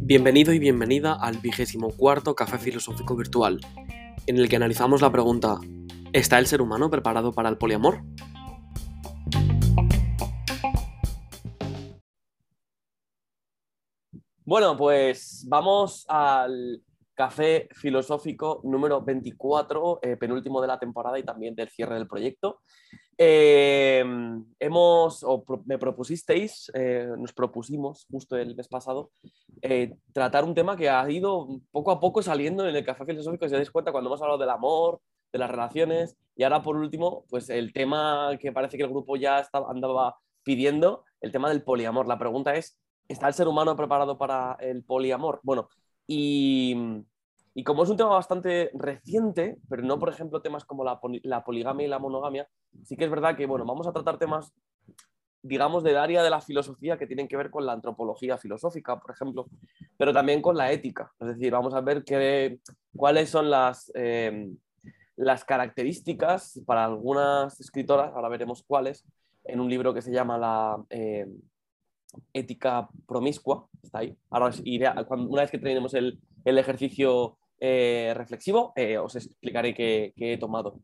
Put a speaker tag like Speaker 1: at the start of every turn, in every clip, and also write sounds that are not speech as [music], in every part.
Speaker 1: Bienvenido y bienvenida al vigésimo cuarto Café Filosófico Virtual, en el que analizamos la pregunta ¿Está el ser humano preparado para el poliamor? Bueno, pues vamos al café filosófico número 24, eh, penúltimo de la temporada y también del cierre del proyecto. Eh, hemos, me propusisteis, eh, nos propusimos justo el mes pasado, tratar un tema que ha ido poco a poco saliendo en el café filosófico, si os dais cuenta, cuando hemos hablado del amor, de las relaciones, y ahora por último, pues el tema que parece que el grupo ya estaba, andaba pidiendo, el tema del poliamor. La pregunta es, ¿está el ser humano preparado para el poliamor? Bueno, y, como es un tema bastante reciente, pero no, por ejemplo, temas como la, poligamia y la monogamia, sí que es verdad que, bueno, vamos a tratar temas, digamos, del área de la filosofía que tienen que ver con la antropología filosófica, por ejemplo, pero también con la ética. Es decir, vamos a ver qué, cuáles son las, eh, las características para algunas escritoras, ahora veremos cuáles, en un libro que se llama La eh, ética promiscua, está ahí. Ahora una vez que tenemos el, ejercicio eh, reflexivo, eh, os explicaré qué, he tomado.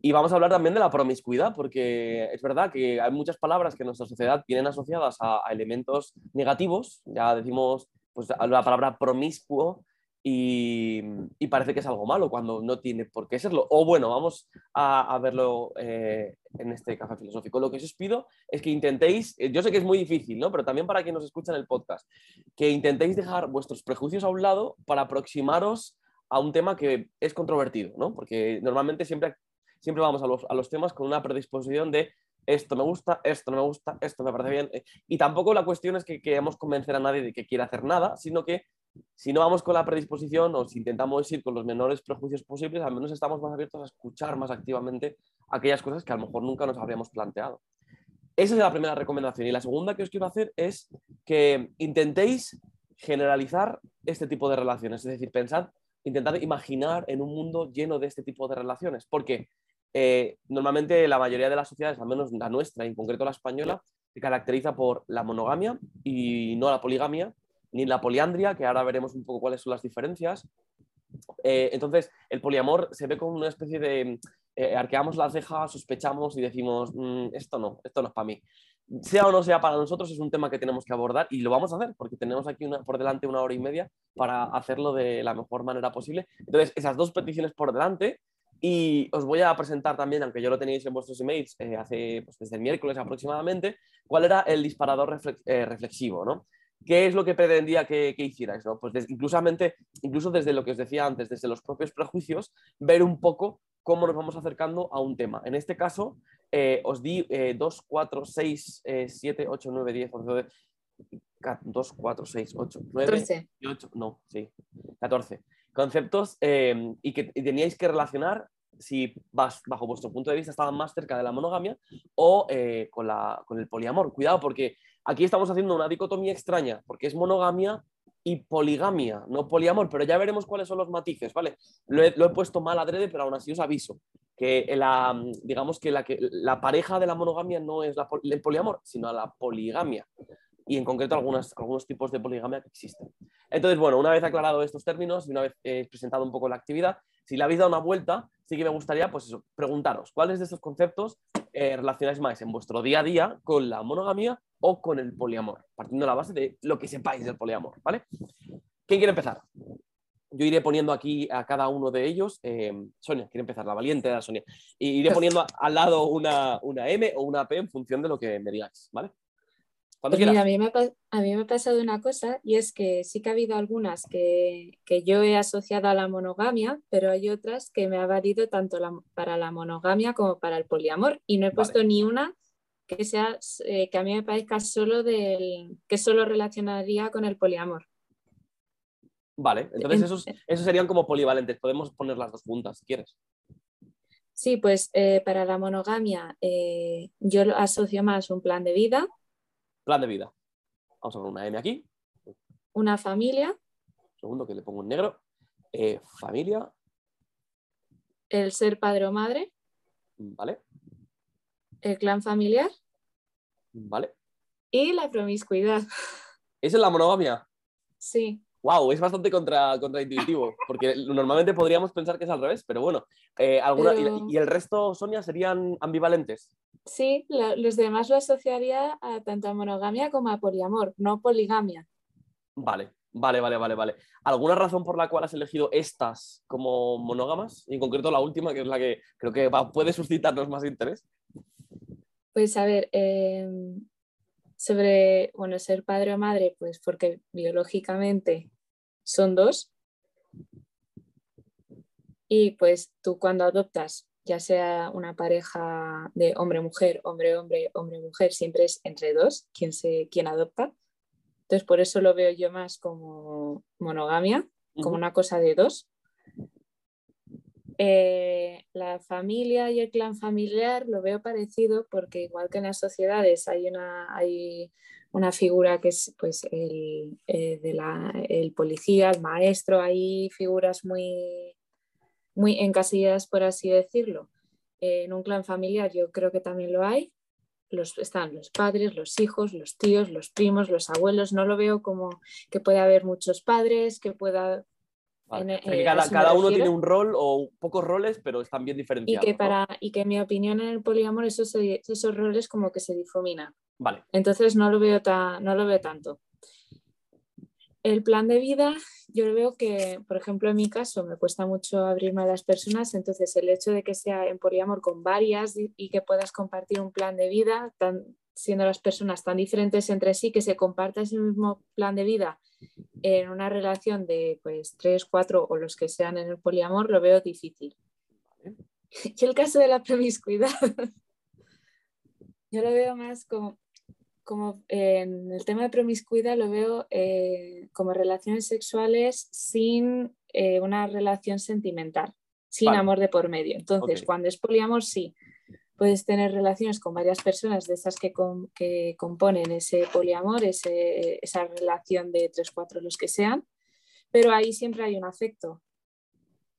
Speaker 1: Y vamos a hablar también de la promiscuidad, porque es verdad que hay muchas palabras que en nuestra sociedad tienen asociadas a, elementos negativos. Ya decimos pues, la palabra promiscuo y, parece que es algo malo cuando no tiene por qué serlo. O bueno, vamos a, verlo eh, en este café filosófico. Lo que os pido es que intentéis, yo sé que es muy difícil, ¿no? pero también para quienes nos escuchan el podcast, que intentéis dejar vuestros prejuicios a un lado para aproximaros a un tema que es controvertido, ¿no? porque normalmente siempre, siempre vamos a los, a los temas con una predisposición de esto me gusta, esto no me gusta, esto me parece bien. Y tampoco la cuestión es que queramos convencer a nadie de que quiera hacer nada, sino que si no vamos con la predisposición o si intentamos ir con los menores prejuicios posibles, al menos estamos más abiertos a escuchar más activamente aquellas cosas que a lo mejor nunca nos habríamos planteado. Esa es la primera recomendación. Y la segunda que os quiero hacer es que intentéis generalizar este tipo de relaciones. Es decir, pensad, intentad imaginar en un mundo lleno de este tipo de relaciones. Porque eh, normalmente la mayoría de las sociedades, al menos la nuestra, en concreto la española, se caracteriza por la monogamia y no la poligamia, ni la poliandria, que ahora veremos un poco cuáles son las diferencias. Eh, entonces, el poliamor se ve como una especie de... Eh, arqueamos las cejas, sospechamos y decimos, mm, esto no, esto no es para mí. Sea o no sea para nosotros, es un tema que tenemos que abordar y lo vamos a hacer porque tenemos aquí por delante una hora y media para hacerlo de la mejor manera posible. Entonces, esas dos peticiones por delante y os voy a presentar también, aunque yo lo tenéis en vuestros emails eh, hace, pues, desde el miércoles aproximadamente, cuál era el disparador reflexivo, ¿no? ¿Qué es lo que pretendía que, hicierais? ¿no? Pues incluso desde lo que os decía antes, desde los propios prejuicios, ver un poco cómo nos vamos acercando a un tema. En este caso, eh, os di 2, 4, 6, 7, 8, 9, 10, 11, 2, 4, 6, 8, 9, 8, no, sí, 14 conceptos eh, y que teníais que relacionar si bajo vuestro punto de vista estaban más cerca de la monogamia o eh, con, la, con el poliamor. Cuidado porque Aquí estamos haciendo una dicotomía extraña, porque es monogamia y poligamia, no poliamor, pero ya veremos cuáles son los matices, ¿vale? Lo he, puesto mal adrede, pero aún así os aviso que la, digamos que la, que la pareja de la monogamia no es el poliamor, sino la poligamia y en concreto algunos tipos de poligamia que existen. Entonces, bueno, una vez aclarado estos términos y una vez presentado un poco la actividad, si le habéis dado una vuelta, sí que me gustaría pues eso, preguntaros cuáles de estos conceptos eh, relacionáis más en vuestro día a día con la monogamia o con el poliamor, partiendo de la base de lo que sepáis del poliamor, ¿vale? ¿Quién quiere empezar? Yo iré poniendo aquí a cada uno de ellos. Eh, Sonia, quiere empezar, la valiente de la Sonia. Y iré pues poniendo al lado una, una M o una P en función de lo que me digáis, ¿vale?
Speaker 2: Pues mira, a mí, me ha, pasado una cosa y es que sí que ha habido algunas que, yo he asociado a la monogamia, pero hay otras que me ha valido tanto para la monogamia como para el poliamor y no he puesto ni una que sea eh, que a mí me parezca solo del que solo relacionaría con el poliamor.
Speaker 1: Vale, entonces esos, esos serían como polivalentes. Podemos poner las dos juntas si quieres.
Speaker 2: Sí, pues eh, para la monogamia eh, yo asocio más un plan de vida
Speaker 1: Plan de vida. Vamos a poner una M aquí.
Speaker 2: Una familia.
Speaker 1: segundo que le pongo en negro. Eh, familia.
Speaker 2: El ser padre o madre.
Speaker 1: Vale.
Speaker 2: El clan familiar.
Speaker 1: Vale.
Speaker 2: Y la promiscuidad. [laughs]
Speaker 1: ¿Eso es la monogamia?
Speaker 2: Sí.
Speaker 1: Wow, es bastante contra, contraintuitivo, porque normalmente podríamos pensar que es al revés, pero bueno. Eh, alguna, y, el resto, Sonia, serían ambivalentes?
Speaker 2: Sí, los demás lo asociaría a tanto a monogamia como a poliamor, no poligamia.
Speaker 1: Vale, vale, vale, vale, vale. ¿Alguna razón por la cual has elegido estas como monógamas? Y en concreto la última, que es la que creo que puede suscitarnos más interés.
Speaker 2: Pues a ver, em, sobre, bueno, ser padre o madre, pues porque biológicamente son dos. Y pues tú cuando adoptas, ya sea una pareja de hombre-mujer, hombre-hombre, hombre-mujer, siempre es entre dos quien, se, quien adopta. Entonces por eso lo veo yo más como monogamia, como una cosa de dos. Eh, la familia y el clan familiar lo veo parecido porque igual que en las sociedades hay una, hay una figura que es pues, el, eh, de la, el policía, el maestro, hay figuras muy, muy encasilladas, por así decirlo. en un clan familiar yo creo que también lo hay. Los, están los padres, los hijos, los tíos, los primos, los abuelos. No lo veo como que pueda haber muchos padres, que pueda
Speaker 1: eh, cada, uno tiene un rol o pocos roles, pero están bien diferenciados.
Speaker 2: Y que, para, y que en mi opinión en el poliamor esos, esos roles como que se difuminan.
Speaker 1: Vale.
Speaker 2: Entonces no lo, veo no lo veo tanto. El plan de vida, yo lo veo que, por ejemplo, en mi caso me cuesta mucho abrirme a las personas, entonces el hecho de que sea en poliamor con varias y, que puedas compartir un plan de vida, tan, siendo las personas tan diferentes entre sí, que se comparta ese mismo plan de vida en una relación de pues tres, cuatro o los que sean en el poliamor, lo veo difícil. [laughs] Y el caso de la promiscuidad, [laughs] yo lo veo más como, como en el tema de promiscuidad, lo veo eh, como relaciones sexuales sin eh, una relación sentimental, sin amor de por medio. Entonces, cuando es poliamor, sí, puedes tener relaciones con varias personas de esas que, que componen ese poliamor, esa relación de tres, cuatro, los que sean, pero ahí siempre hay un afecto.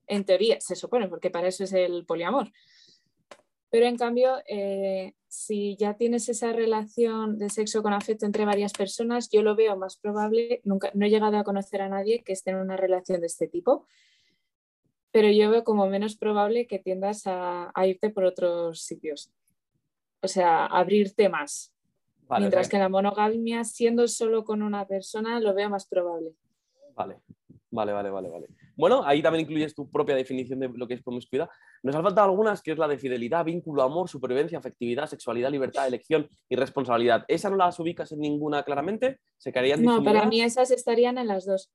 Speaker 2: En teoría, se supone, porque para eso es el poliamor. Pero en cambio, eh, si ya tienes esa relación de sexo con afecto entre varias personas, yo lo veo más probable, nunca, no he llegado a conocer a nadie que esté en una relación de este tipo, pero yo veo como menos probable que tiendas a, irte por otros sitios. O sea, abrirte más. Mientras que la monogamia, siendo solo con una persona, lo veo más probable.
Speaker 1: Vale, vale, vale, vale, vale. Bueno, ahí también incluyes tu propia definición de lo que es promiscuidad. Nos han faltado algunas, que es la de fidelidad, vínculo, amor, supervivencia, afectividad, sexualidad, libertad, elección y responsabilidad. ¿Esa no las ubicas en ninguna claramente? ¿Se quedarían
Speaker 2: No, para mí esas estarían en las dos.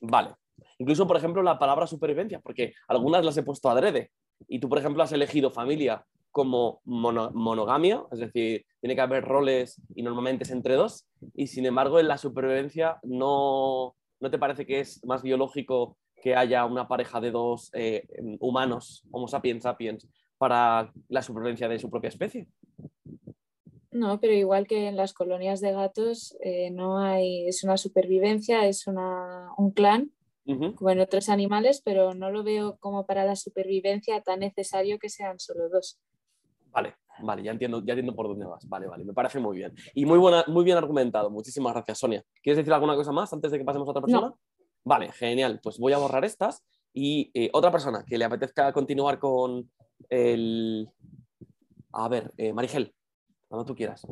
Speaker 1: Vale, Incluso, por ejemplo, la palabra supervivencia, porque algunas las he puesto adrede. Y tú, por ejemplo, has elegido familia como monogamia, es decir, tiene que haber roles y normalmente es entre dos. Y sin embargo, en la supervivencia no, ¿no te parece que es más biológico que haya una pareja de dos eh, humanos, Homo sapiens sapiens, para la supervivencia de su propia especie?
Speaker 2: No, pero igual que en las colonias de gatos, eh, no hay, es una supervivencia, es un clan como en otros animales, pero no lo veo como para la supervivencia tan necesario que sean solo dos.
Speaker 1: Vale, vale, ya entiendo, ya entiendo por dónde vas. Vale, vale, me parece muy bien. Y muy, buena, muy bien argumentado. Muchísimas gracias, Sonia. ¿Quieres decir alguna cosa más antes de que pasemos a otra persona? Vale, genial. Pues voy a borrar estas. Y eh, otra persona que le apetezca continuar con el... A ver, eh, Marigel, cuando tú quieras.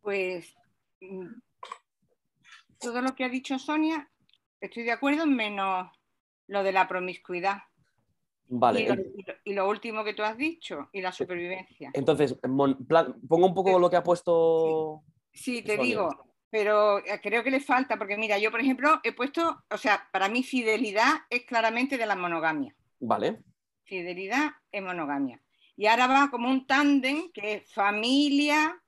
Speaker 3: Pues mm, todo lo que ha dicho Sonia Estoy de acuerdo, menos lo de la promiscuidad.
Speaker 1: Vale.
Speaker 3: Y lo, último que tú has dicho, y la supervivencia.
Speaker 1: Entonces, pongo un poco lo que ha puesto.
Speaker 3: Sí, te digo, pero eh, creo que le falta, porque mira, yo por ejemplo he puesto, o sea, para mí fidelidad es claramente de la monogamia.
Speaker 1: Vale.
Speaker 3: Fidelidad es monogamia. Y ahora va como un tándem que es familia,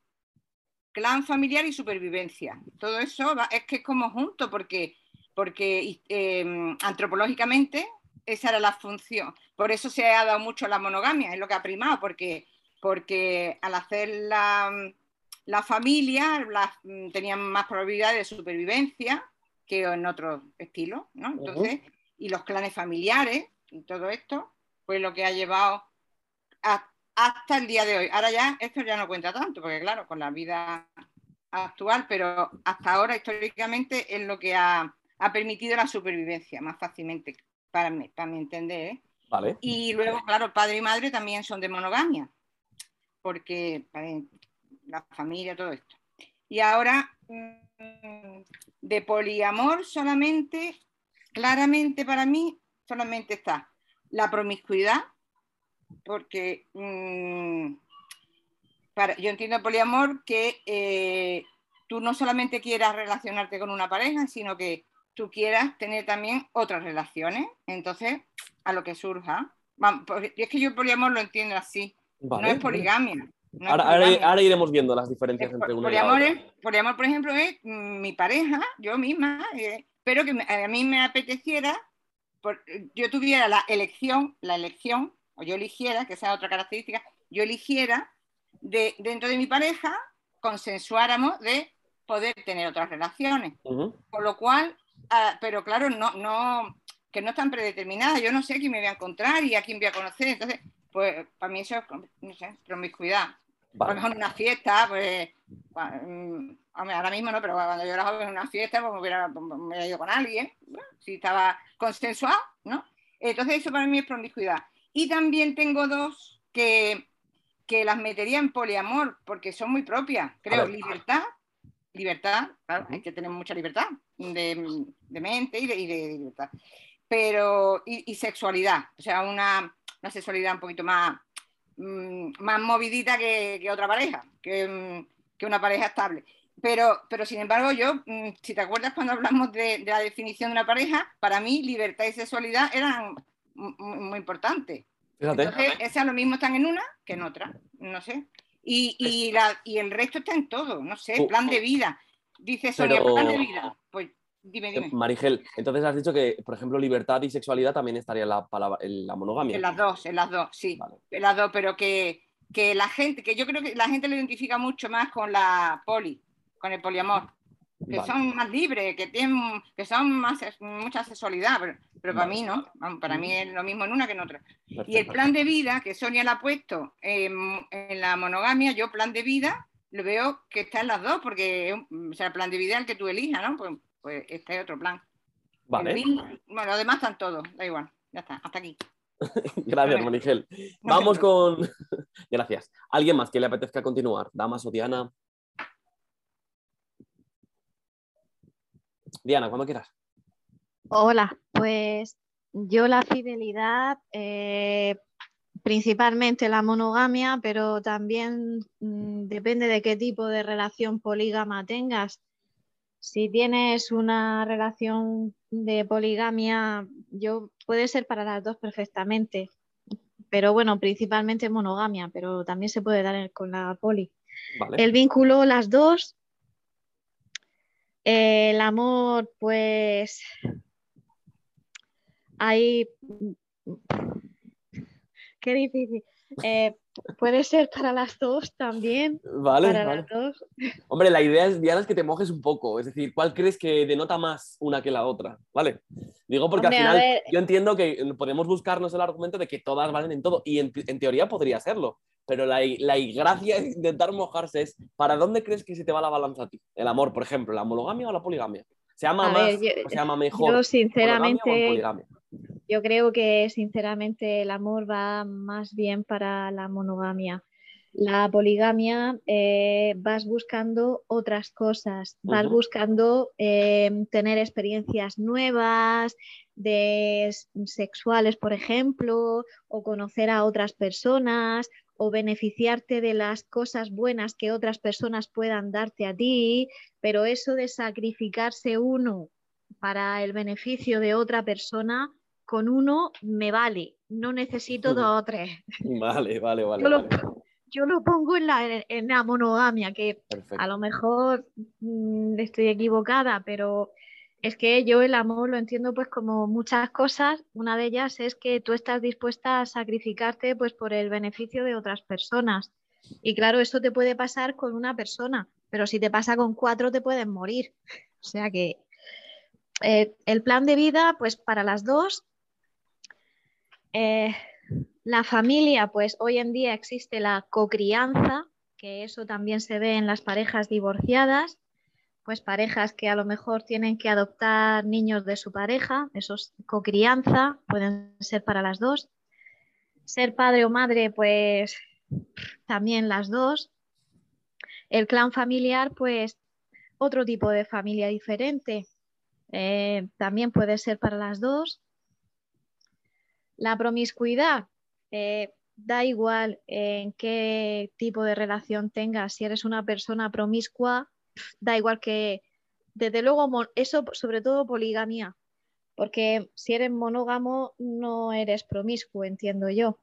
Speaker 3: clan familiar y supervivencia. Todo eso es que es como junto, porque porque em, antropológicamente esa era la función. Por eso se ha dado mucho la monogamia, es lo que ha primado, porque, porque al hacer la, la familia tenían más probabilidad de supervivencia que en otros estilos, ¿no? Entonces, y los clanes familiares y todo esto, pues lo que ha llevado a hasta el día de hoy. Ahora ya esto ya no cuenta tanto, porque claro, con la vida actual, pero hasta ahora históricamente es lo que ha, permitido la supervivencia más fácilmente, para mí, para mi entender. ¿eh?
Speaker 1: Vale.
Speaker 3: Y luego, claro, padre y madre también son de monogamia, porque la familia, todo esto. Y ahora, mm, de poliamor solamente, claramente para mí, solamente está la promiscuidad, porque mm, para, yo entiendo poliamor que eh, tú no solamente quieras relacionarte con una pareja, sino que tú quieras tener también otras relaciones. Entonces, a lo que surja. es que yo poliamor lo entiendo así. no es poligamia.
Speaker 1: Ahora, iremos viendo las diferencias entre uno
Speaker 3: poliamor y otro. poliamor, por ejemplo, es mi pareja, yo misma, eh, pero que a mí me apeteciera, yo tuviera la elección, la elección, o yo eligiera, que sea otra característica, yo eligiera de, dentro de mi pareja, consensuáramos de poder tener otras relaciones. Por lo cual, ah, pero claro, no, no, que no están predeterminadas. Yo no sé quién me voy a encontrar y a quién voy a conocer. Entonces, pues para mí eso es, no sé, promiscuidad. A lo mejor en una fiesta, pues, mm, ahora mismo no, pero cuando yo era joven en una fiesta, pues me hubiera, ido con alguien, si estaba consensuado, ¿no? Entonces eso para mí es promiscuidad. Y también tengo dos que, que las metería en poliamor, porque son muy propias, creo, libertad, libertad, claro, hay que tener mucha libertad de, mente y de, libertad, pero, y, sexualidad, o sea, una, sexualidad un poquito más, mm, más movidita que, otra pareja, que, que, una pareja estable. Pero, pero sin embargo, yo, mm, si te acuerdas cuando hablamos de, la definición de una pareja, para mí libertad y sexualidad eran muy, importantes. Entonces, esas lo mismo están en una que en otra, no sé. Y, y, la, y el resto está en todo, no sé, plan de vida. Dice Sonia, plan de vida. Pues dime, dime.
Speaker 1: Marigel, entonces has dicho que, por ejemplo, libertad y sexualidad también estaría en la, en la monogamia.
Speaker 3: En las dos, en las dos, sí. En las dos, pero que, que la gente, que yo creo que la gente lo identifica mucho más con la poli, con el poliamor que son más libres, que tienen, que son más mucha sexualidad, pero, para mí no, para mí es lo mismo en una que en otra. Y el plan de vida que Sonia le ha puesto en, la monogamia, yo plan de vida lo veo que está en las dos, porque o sea, el plan de vida es el que tú elijas, ¿no? Pues, pues este es otro plan.
Speaker 1: Vale.
Speaker 3: bueno, los demás están todos, da igual, ya está, hasta aquí. [laughs]
Speaker 1: Gracias, Monigel. Vamos con. [laughs] Gracias. ¿Alguien más que le apetezca continuar? Damas o Diana. Diana, cuando quieras.
Speaker 4: Hola, pues yo la fidelidad, eh, principalmente la monogamia, pero también mm, depende de qué tipo de relación polígama tengas. Si tienes una relación de poligamia, yo puede ser para las dos perfectamente, pero bueno, principalmente monogamia, pero también se puede dar con la poli. El vínculo, las dos, el amor, pues hay... Qué difícil. Eh, puede ser para las dos también.
Speaker 1: Vale. Para las dos. Hombre, la idea es, Diana, es que te mojes un poco. Es decir, ¿cuál crees que denota más una que la otra? ¿Vale? Digo porque al final yo entiendo que podemos buscarnos el argumento de que todas valen en todo. Y en, en teoría podría serlo. Pero la, la gracia de intentar mojarse es ¿para dónde crees que se te va la balanza a ti? El amor, por ejemplo, ¿la monogamia o la poligamia? ¿Se ama más o se ama mejor?
Speaker 4: Yo sinceramente, yo creo que sinceramente el amor va más bien para la monogamia. La poligamia eh, vas buscando otras cosas, vas buscando eh, tener experiencias nuevas, de sexuales, por ejemplo, o conocer a otras personas, o beneficiarte de las cosas buenas que otras personas puedan darte a ti, pero eso de sacrificarse uno para el beneficio de otra persona, con uno me vale, no necesito dos o tres. [laughs]
Speaker 1: Vale, vale, vale.
Speaker 4: Yo, Lo, pongo en la, en la monogamia, que a lo mejor mm, estoy equivocada, pero es que yo el amor lo entiendo pues como muchas cosas. Una de ellas es que tú estás dispuesta a sacrificarte pues por el beneficio de otras personas. Y claro, eso te puede pasar con una persona, pero si te pasa con cuatro te pueden morir. [laughs] O sea que eh, el plan de vida, pues para las dos, eh, La familia, pues hoy en día existe la cocrianza, que eso también se ve en las parejas divorciadas, pues parejas que a lo mejor tienen que adoptar niños de su pareja, eso es cocrianza, pueden ser para las dos. Ser padre o madre, pues también las dos. El clan familiar, pues otro tipo de familia diferente, eh, también puede ser para las dos. La promiscuidad, eh, da igual en qué tipo de relación tengas, si eres una persona promiscua, da igual que, desde luego, eso sobre todo poligamia, porque si eres monógamo no eres promiscuo, entiendo yo.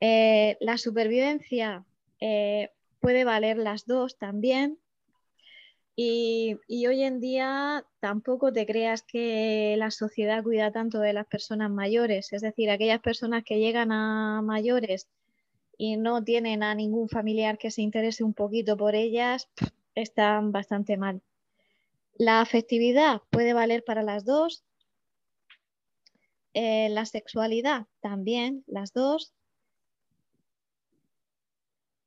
Speaker 4: Eh, la supervivencia eh, puede valer las dos también, y, hoy en día tampoco te creas que la sociedad cuida tanto de las personas mayores, es decir, aquellas personas que llegan a mayores y no tienen a ningún familiar que se interese un poquito por ellas, están bastante mal. La afectividad puede valer para las dos. Eh, la sexualidad también, las dos.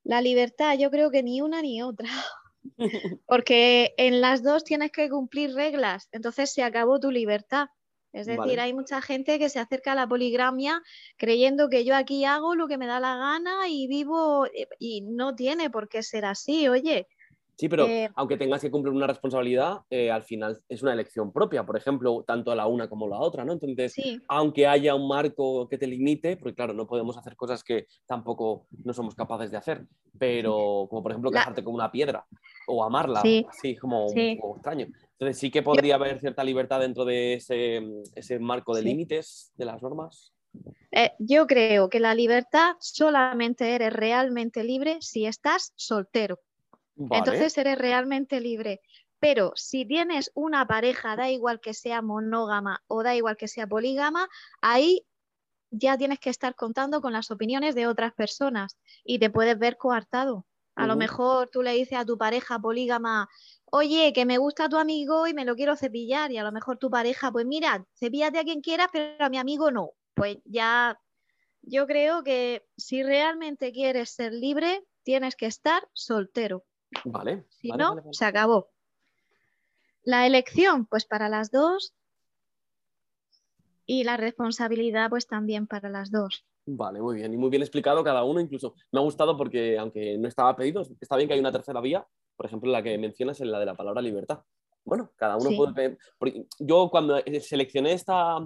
Speaker 4: La libertad, yo creo que ni una ni otra. [laughs] [laughs] Porque en las dos tienes que cumplir reglas, entonces se acabó tu libertad. Es decir, hay mucha gente que se acerca a la poligramia creyendo que yo aquí hago lo que me da la gana y vivo eh, y no tiene por qué ser así, oye.
Speaker 1: Sí, pero eh, aunque tengas que cumplir una responsabilidad, eh, al final es una elección propia, por ejemplo, tanto la una como la otra, ¿no? Entonces, aunque haya un marco que te limite, porque claro, no podemos hacer cosas que tampoco no somos capaces de hacer, pero como por ejemplo casarte con una piedra o amarla, así como, extraño. Entonces sí que podría haber cierta libertad dentro de ese, marco de límites de las normas.
Speaker 4: Eh, yo creo que la libertad solamente eres realmente libre si estás soltero. Entonces eres realmente libre. Pero si tienes una pareja, da igual que sea monógama o da igual que sea polígama, ahí ya tienes que estar contando con las opiniones de otras personas y te puedes ver coartado. A lo mejor tú le dices a tu pareja polígama, oye, que me gusta tu amigo y me lo quiero cepillar. Y a lo mejor tu pareja, pues mira, cepíllate a quien quieras, pero a mi amigo no. Pues ya, yo creo que si realmente quieres ser libre, tienes que estar soltero.
Speaker 1: Vale.
Speaker 4: Si no, se acabó. La elección, pues para las dos. Y la responsabilidad, pues también para las dos.
Speaker 1: Vale, muy bien. Y muy bien explicado cada uno. Incluso me ha gustado porque, aunque no estaba pedido, está bien que hay una tercera vía. Por ejemplo, la que mencionas en la de la palabra libertad. Bueno, cada uno puede. Yo cuando seleccioné esta,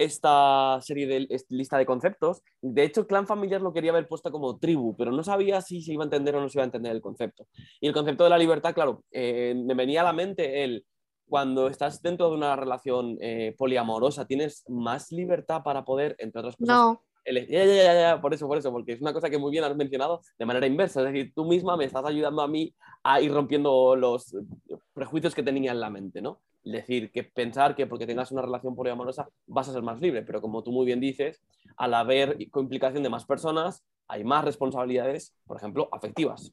Speaker 1: esta serie de lista de conceptos. De hecho, clan familiar lo quería haber puesto como tribu, pero no sabía si se iba a entender o no se iba a entender el concepto. Y el concepto de la libertad, claro, eh, me venía a la mente el cuando estás dentro de una relación eh, poliamorosa, tienes más libertad para poder, entre otras cosas.
Speaker 4: No.
Speaker 1: ya, ya, ya, ya, por eso, por eso, porque es una cosa que muy bien has mencionado de manera inversa. Es decir, tú misma me estás ayudando a mí a ir rompiendo los prejuicios que tenía en la mente, ¿no? Decir, que pensar que porque tengas una relación poliamorosa vas a ser más libre, pero como tú muy bien dices, al haber implicación de más personas, hay más responsabilidades, por ejemplo, afectivas.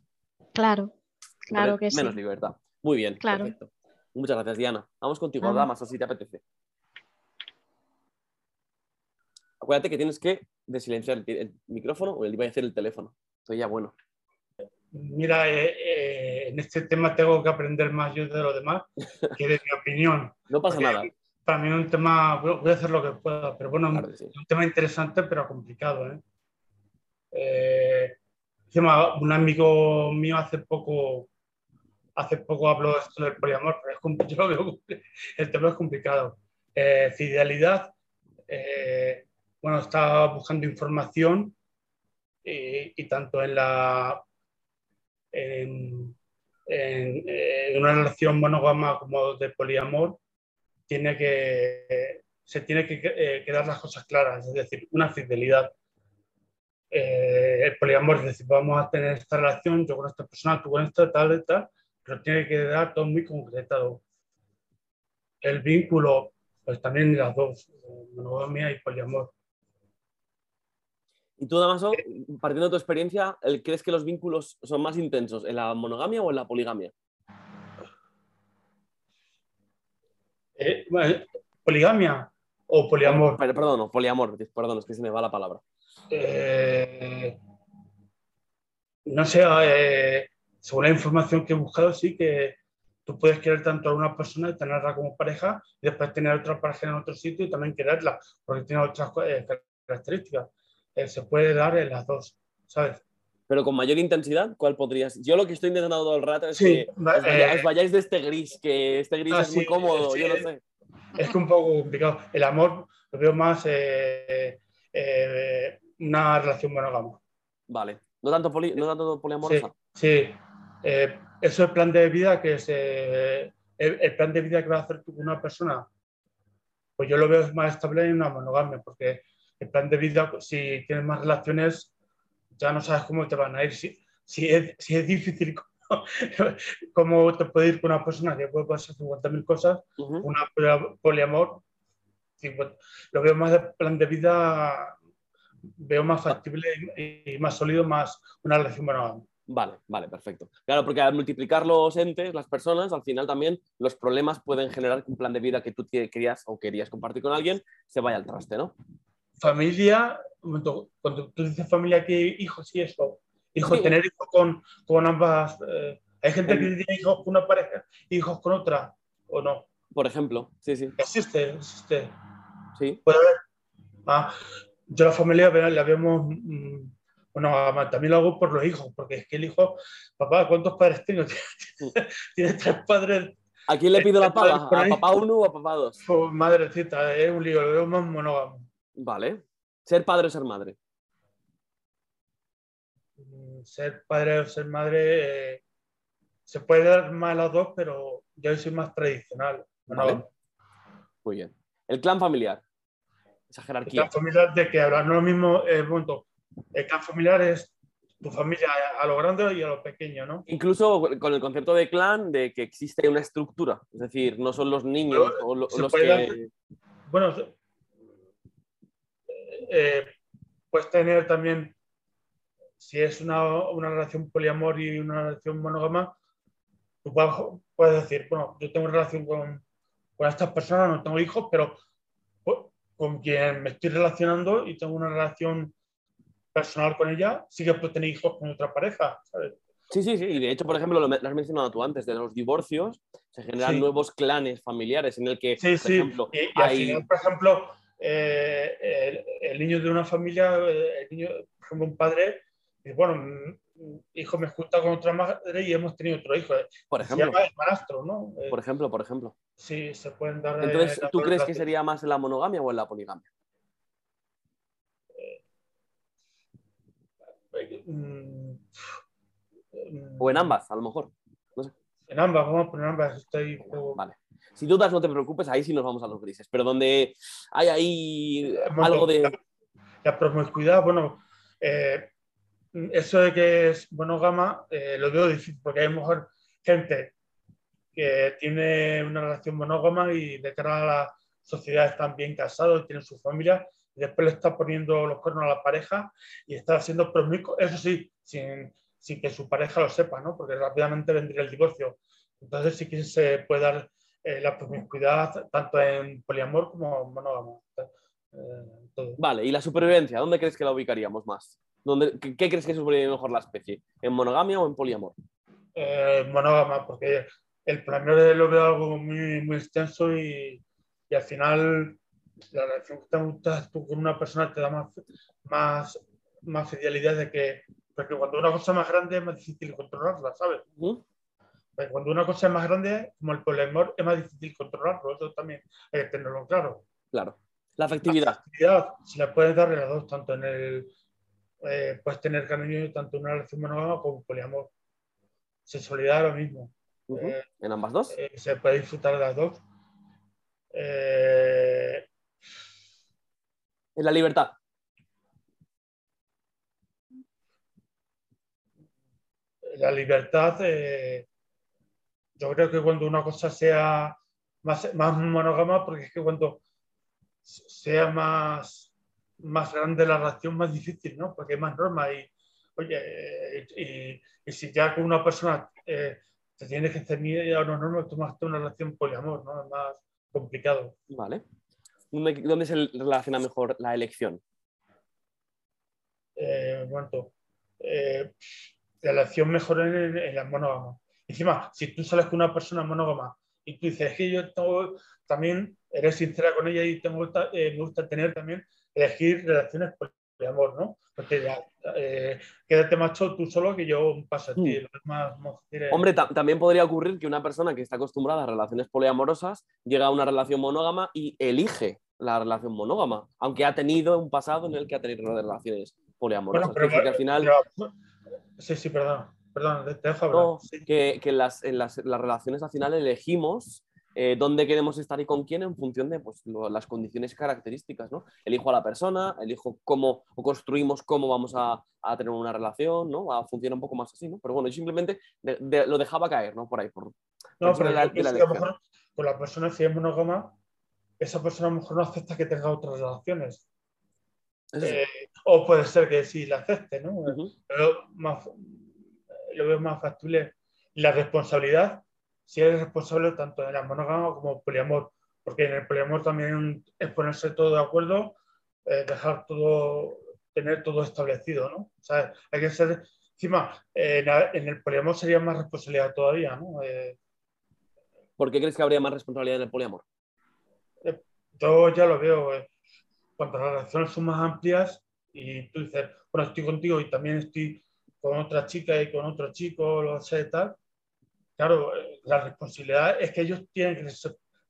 Speaker 4: Claro, claro que
Speaker 1: sí. Menos libertad. Muy bien, claro. perfecto. Muchas gracias, Diana. Vamos contigo, Damas, si te apetece. Acuérdate que tienes que desilenciar el, micrófono o el iba a decir el teléfono. Estoy ya bueno.
Speaker 5: Mira, eh, eh, en este tema tengo que aprender más yo de lo demás que de mi opinión. [laughs]
Speaker 1: No pasa nada.
Speaker 5: Para mí es un tema, voy a hacer lo que pueda, pero bueno, es un tema interesante pero complicado. ¿eh? un amigo mío hace poco, hace poco habló de esto del poliamor, pero es [laughs] el tema es complicado. fidelidad, bueno, estaba buscando información y, tanto en la en, una relación monógama como de poliamor, tiene que, se tiene que eh, quedar las cosas claras, es decir, una fidelidad. Eh, el poliamor es decir, vamos a tener esta relación, yo con esta persona, tú con esta, tal tal, pero tiene que quedar todo muy concretado. El vínculo, pues también las dos, monogamia y poliamor.
Speaker 1: Y tú, Damaso, partiendo de tu experiencia, ¿crees que los vínculos son más intensos en la monogamia o en la poligamia?
Speaker 5: Eh, ¿Poligamia o poliamor?
Speaker 1: perdón, poliamor, perdón, es que se me va la palabra.
Speaker 5: Eh, no sé, eh, según la información que he buscado, sí que tú puedes querer tanto a una persona y tenerla como pareja y después tener otra pareja en otro sitio y también quererla, porque tiene otras eh, se puede dar en las dos, ¿sabes?
Speaker 1: Pero con mayor intensidad, ¿cuál podrías? Yo lo que estoy intentando todo el rato es que os, vayáis de este gris, que este gris ah, es muy cómodo, yo no sé.
Speaker 5: Es que un poco complicado. El amor lo veo más una relación monógama.
Speaker 1: Vale. ¿No tanto, poli, no tanto poliamorosa?
Speaker 5: Sí, eh, eso es el plan de vida que es el, plan de vida que va a hacer tú con una persona. Pues yo lo veo más estable en una monogamia, porque el plan de vida, si tienes más relaciones, ya no sabes cómo te van a ir. Si, si, es, si es difícil, [laughs] cómo te puede ir con una persona que puede pasar 50.000 cosas, una poliamor, lo veo más de plan de vida veo más factible y más sólido, más una relación monógama.
Speaker 1: Vale, vale, perfecto. Claro, porque al multiplicar los entes, las personas, al final también los problemas pueden generar que un plan de vida que tú querías o querías compartir con alguien se vaya al traste, ¿no?
Speaker 5: Familia, cuando tú dices familia, ¿qué hijos y eso? Hijos, tener hijos con, con ambas. Eh, hay gente que tiene hijos con una pareja y hijos con otra, ¿o no?
Speaker 1: Por ejemplo, sí, sí.
Speaker 5: Existe, existe.
Speaker 1: Sí.
Speaker 5: Puede haber. Ah, yo la familia la vemos, mm, bueno, también lo hago por los hijos, porque es que el hijo, papá, ¿cuántos padres tengo? [laughs] Tiene tres padres.
Speaker 1: ¿A quién le pido la pala? ¿A papá uno o a papá dos?
Speaker 5: Pues, madrecita, es un lío, lo veo más monógamo.
Speaker 1: Vale. ¿Ser padre o ser madre?
Speaker 5: Ser padre o ser madre eh, se puede dar más las dos, pero yo soy más tradicional.
Speaker 1: Muy bien. El clan familiar esa jerarquía.
Speaker 5: El clan familiar de que hablar, no lo mismo, el punto. El clan familiar es tu familia a lo grande y a lo pequeño, ¿no?
Speaker 1: Incluso con el concepto de clan, de que existe una estructura, es decir, no son los niños o los que...
Speaker 5: bueno, eh, puedes tener también, si es una, una, relación poliamor y una relación monógama, tú puedes decir, bueno, yo tengo relación con, con estas personas, no tengo hijos, pero con quien me estoy relacionando y tengo una relación personal con ella, sí que puedo tener hijos con otra pareja,
Speaker 1: Sí, sí, sí. Y de hecho, por ejemplo, lo, has mencionado tú antes, de los divorcios, se generan nuevos clanes familiares en el que,
Speaker 5: sí, por ejemplo, hay... por ejemplo, eh, el, niño de una familia, eh, el niño, por ejemplo, un padre, bueno, hijo me junta con otra madre y hemos tenido otro hijo.
Speaker 1: Por ejemplo.
Speaker 5: Se llama ¿no?
Speaker 1: Eh, por ejemplo, por ejemplo.
Speaker 5: Sí, se pueden dar.
Speaker 1: Entonces, ¿tú crees que sería más en la monogamia o en la poligamia?
Speaker 5: Mm,
Speaker 1: o en ambas, a lo mejor.
Speaker 5: En ambas, vamos a poner ambas. Estoy...
Speaker 1: Vale. Si dudas, no te preocupes, ahí sí nos vamos a los grises. Pero donde hay ahí algo de.
Speaker 5: La, promiscuidad, bueno, eh, eso de que es monógama eh, lo veo difícil porque hay mejor gente que tiene una relación monógama y de cara a la sociedad están bien casados, tienen su familia y después le está poniendo los cuernos a la pareja y está haciendo promiscuo, eso sí, sin, sin, que su pareja lo sepa, ¿no? porque rápidamente vendría el divorcio. Entonces sí que se puede dar eh, la promiscuidad tanto en poliamor como en monógamo.
Speaker 1: Eh, vale, ¿y la supervivencia? ¿Dónde crees que la ubicaríamos más? qué, crees que sobrevive mejor la especie? ¿En monogamia o en poliamor?
Speaker 5: Eh, monógama, porque el poliamor lo veo algo muy, muy extenso y, y al final la relación que te tú con una persona te da más, más, más fidelidad de que, porque cuando una cosa es más grande es más difícil controlarla, ¿sabes? Cuando una cosa es más grande, como el poliamor, es más difícil controlarlo, eso también hay que tenerlo claro.
Speaker 1: Claro. La afectividad. La
Speaker 5: afectividad se la puedes dar en las dos, tanto en el eh, puedes tener cariño tanto en una relación monógama como poliamor. Sexualidad lo mismo.
Speaker 1: Eh, ¿En ambas dos?
Speaker 5: Eh, se puede disfrutar de las dos.
Speaker 1: en la libertad.
Speaker 5: La libertad, yo creo que cuando una cosa sea más, más monógama, porque es que cuando sea más más grande la relación, más difícil, ¿no? Porque hay más normas y, oye, y, si ya con una persona eh, te tienes que ceñir a unas normas, tú más una relación poliamor, ¿no? Es más complicado.
Speaker 1: Vale. ¿Dónde, se relaciona mejor la elección?
Speaker 5: eh, eh, la elección mejor en, en las monógamas. Encima, si tú sales con una persona monógama y tú dices, es que yo también eres sincera con ella y tengo, eh, me gusta tener también, elegir relaciones de amor, ¿no? Porque ya, eh, quédate macho tú solo que yo paso a ti.
Speaker 1: Mm. Hombre, también podría ocurrir que una persona que está acostumbrada a relaciones poliamorosas llega a una relación monógama y elige la relación monógama, aunque ha tenido un pasado en el que ha tenido relaciones poliamorosas.
Speaker 5: Bueno, pero, al final... sí, sí, perdón. Perdón, te dejo hablar.
Speaker 1: que, que las, en las, las, relaciones al final elegimos eh, dónde queremos estar y con quién en función de pues, las condiciones características. ¿no? Elijo a la persona, elijo cómo o construimos cómo vamos a, a tener una relación, ¿no? A, funciona un poco más así, ¿no? Pero bueno, yo simplemente lo dejaba caer, ¿no? Por ahí. Por,
Speaker 5: no, pero la, a lo mejor con la persona, si es monógama, esa persona a lo mejor no acepta que tenga otras relaciones. Eh, o puede ser que sí la acepte, ¿no? Pero más, lo veo más factible. La responsabilidad, si eres responsable tanto de la monógama como poliamor, porque en el poliamor también es ponerse todo de acuerdo, eh, dejar todo, tener todo establecido, ¿no? O sea, hay que ser, encima, en, el poliamor sería más responsabilidad todavía, ¿no? Eh,
Speaker 1: ¿Por qué crees que habría más responsabilidad en el poliamor?
Speaker 5: Eh, yo ya lo veo. cuando las relaciones son más amplias y tú dices, bueno, estoy contigo y también estoy con otra chica y con otro chico, lo sé, tal. Claro, la responsabilidad es que ellos tienen que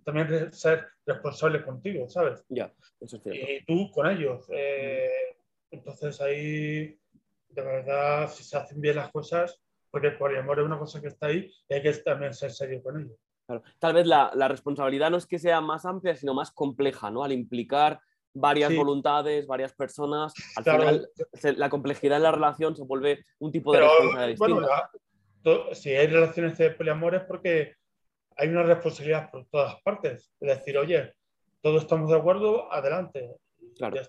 Speaker 5: también ser responsables contigo, ¿sabes?
Speaker 1: Ya, eso es cierto.
Speaker 5: Y tú con ellos. Eh, entonces ahí, de verdad, si se hacen bien las cosas, porque el poliamor es una cosa que está ahí y hay que también ser serio con ellos.
Speaker 1: Claro. Tal vez la, la, responsabilidad no es que sea más amplia, sino más compleja, ¿no? Al implicar varias voluntades, varias personas, al final la complejidad de la relación se vuelve un tipo de responsabilidad
Speaker 5: distinta. si hay relaciones de poliamor es porque hay una responsabilidad por todas partes. Es decir, oye, todos estamos de acuerdo, adelante.
Speaker 1: Claro.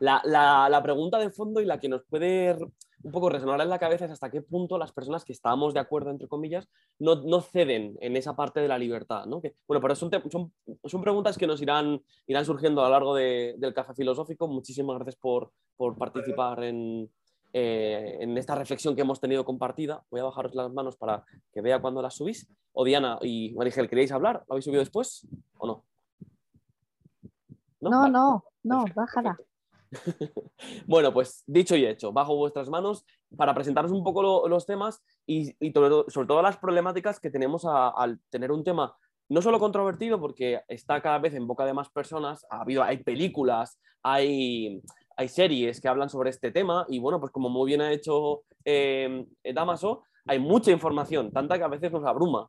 Speaker 1: La, la, la, pregunta de fondo y la que nos puede un poco resonar en la cabeza es hasta qué punto las personas que estamos de acuerdo, entre comillas, no, no ceden en esa parte de la libertad. ¿no? Que, bueno, pero son, son, son, preguntas que nos irán, irán surgiendo a lo largo de, del café filosófico. Muchísimas gracias por, por participar en, eh, en esta reflexión que hemos tenido compartida. Voy a bajaros las manos para que vea cuando las subís. O Diana y Marigel, ¿queréis hablar? ¿Lo habéis subido después o no?
Speaker 4: No, no, no, no bájala. [laughs]
Speaker 1: bueno, pues dicho y hecho, bajo vuestras manos para presentaros un poco los temas y, sobre todo las problemáticas que tenemos al tener un tema no solo controvertido, porque está cada vez en boca de más personas, ha habido, hay películas, hay, hay series que hablan sobre este tema y bueno, pues como muy bien ha hecho eh, Damaso, hay mucha información, tanta que a veces nos abruma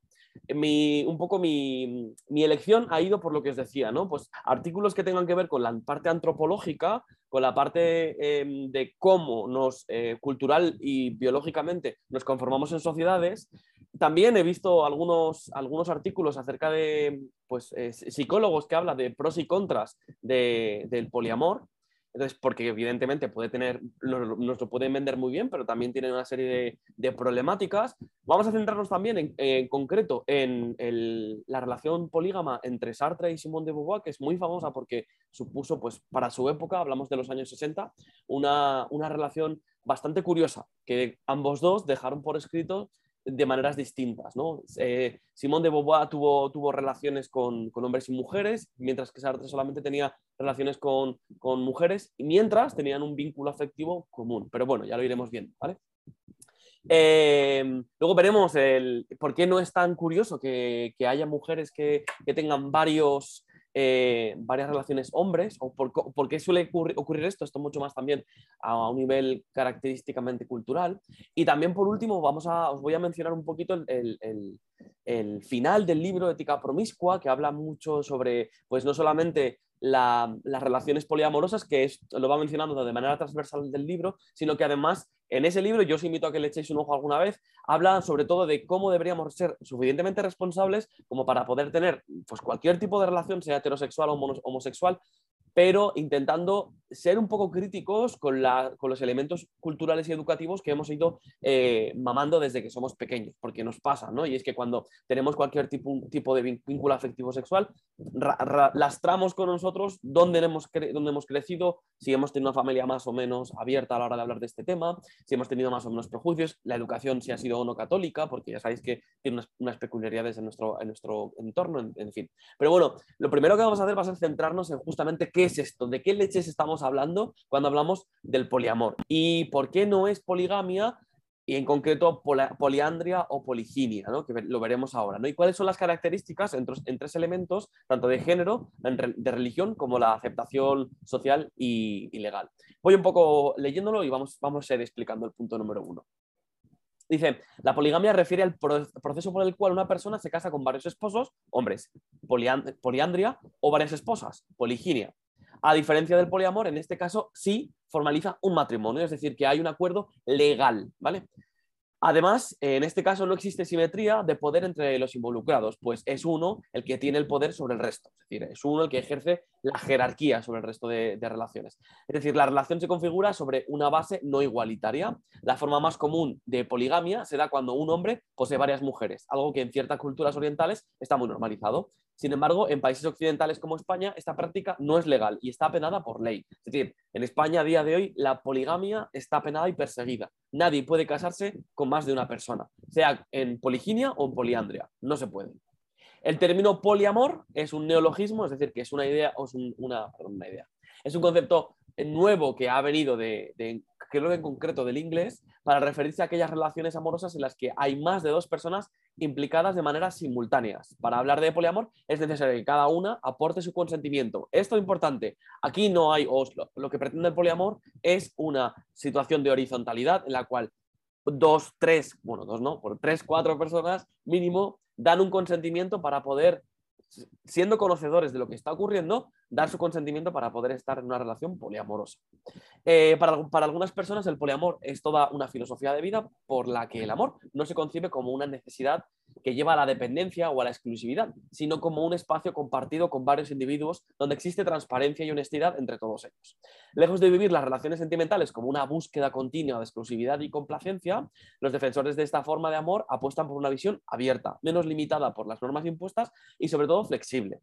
Speaker 1: un poco mi, elección ha ido por lo que os decía, ¿no? Pues artículos que tengan que ver con la parte antropológica, con la parte em, de cómo nos, eh, cultural y biológicamente, nos conformamos en sociedades. También he visto algunos, algunos artículos acerca de pues, eh, psicólogos que hablan de pros y contras del poliamor entonces, porque evidentemente puede tener, nos, lo pueden vender muy bien, pero también tiene una serie de, problemáticas. Vamos a centrarnos también en, concreto en la relación polígama entre Sartre y Simone de Beauvoir, que es muy famosa porque supuso, pues para su época, hablamos de los años 60, una, una relación bastante curiosa, que ambos dos dejaron por escrito de maneras distintas. ¿no? Eh, Simón de Beauvoir tuvo, tuvo relaciones con, hombres y mujeres, mientras que Sartre solamente tenía relaciones con, mujeres, y mientras tenían un vínculo afectivo común. Pero bueno, ya lo iremos viendo. ¿vale? Eh, luego veremos el, por qué no es tan curioso que, haya mujeres que, que tengan varios, eh, varias relaciones hombres, o por, qué suele ocurrir, esto, esto mucho más también a un nivel característicamente cultural. Y también por último, vamos a, os voy a mencionar un poquito el, el, final del libro Ética Promiscua, que habla mucho sobre, pues no solamente las relaciones poliamorosas, que es, lo va mencionando de manera transversal del libro, sino que además en ese libro, yo os invito a que le echéis un ojo alguna vez, habla sobre todo de cómo deberíamos ser suficientemente responsables como para poder tener pues, cualquier tipo de relación, sea heterosexual o homosexual, pero intentando ser un poco críticos con, los elementos culturales y educativos que hemos ido eh, mamando desde que somos pequeños, porque nos pasa, ¿no? Y es que cuando tenemos cualquier tipo, tipo de vínculo afectivo sexual, lastramos con nosotros dónde hemos, dónde hemos crecido, si hemos tenido una familia más o menos abierta a la hora de hablar de este tema, si hemos tenido más o menos prejuicios, la educación si ha sido o no católica, porque ya sabéis que tiene unas, peculiaridades en nuestro, en nuestro entorno, en, en fin. Pero bueno, lo primero que vamos a hacer va a ser centrarnos en justamente qué es esto, de qué leches estamos hablando cuando hablamos del poliamor y por qué no es poligamia y en concreto poliandria o poliginia, ¿no? que lo veremos ahora. ¿no? ¿Y cuáles son las características en, tres elementos, tanto de género, de religión, como la aceptación social y, legal? Voy un poco leyéndolo y vamos, vamos a ir explicando el punto número uno. Dice, la poligamia refiere al proceso por el cual una persona se casa con varios esposos, hombres, poliandria, o varias esposas, poliginia. A diferencia del poliamor, en este caso sí formaliza un matrimonio, es decir, que hay un acuerdo legal, ¿vale? Además, en este caso no existe simetría de poder entre los involucrados, pues es uno el que tiene el poder sobre el resto, es decir, es uno el que ejerce la jerarquía sobre el resto de, relaciones. Es decir, la relación se configura sobre una base no igualitaria. La forma más común de poligamia se da cuando un hombre posee varias mujeres, algo que en ciertas culturas orientales está muy normalizado. Sin embargo, en países occidentales como España, esta práctica no es legal y está penada por ley. Es decir, en España a día de hoy la poligamia está penada y perseguida. Nadie puede casarse con más de una persona, sea en poliginia o en poliandria. No se puede. El término poliamor es un neologismo, es decir, que es una idea, o es una, una idea. Es un concepto nuevo que ha venido de, en concreto del inglés, para referirse a aquellas relaciones amorosas en las que hay más de dos personas implicadas de manera simultáneas. Para hablar de poliamor es necesario que cada una aporte su consentimiento. Esto es importante. Aquí no hay oslo. Lo que pretende el poliamor es una situación de horizontalidad en la cual dos, tres, bueno, dos no, por tres, cuatro personas mínimo dan un consentimiento para poder siendo conocedores de lo que está ocurriendo, dar su consentimiento para poder estar en una relación poliamorosa. Eh, para, para, algunas personas el poliamor es toda una filosofía de vida por la que el amor no se concibe como una necesidad que lleva a la dependencia o a la exclusividad, sino como un espacio compartido con varios individuos donde existe transparencia y honestidad entre todos ellos. Lejos de vivir las relaciones sentimentales como una búsqueda continua de exclusividad y complacencia, los defensores de esta forma de amor apuestan por una visión abierta, menos limitada por las normas impuestas y sobre todo flexible.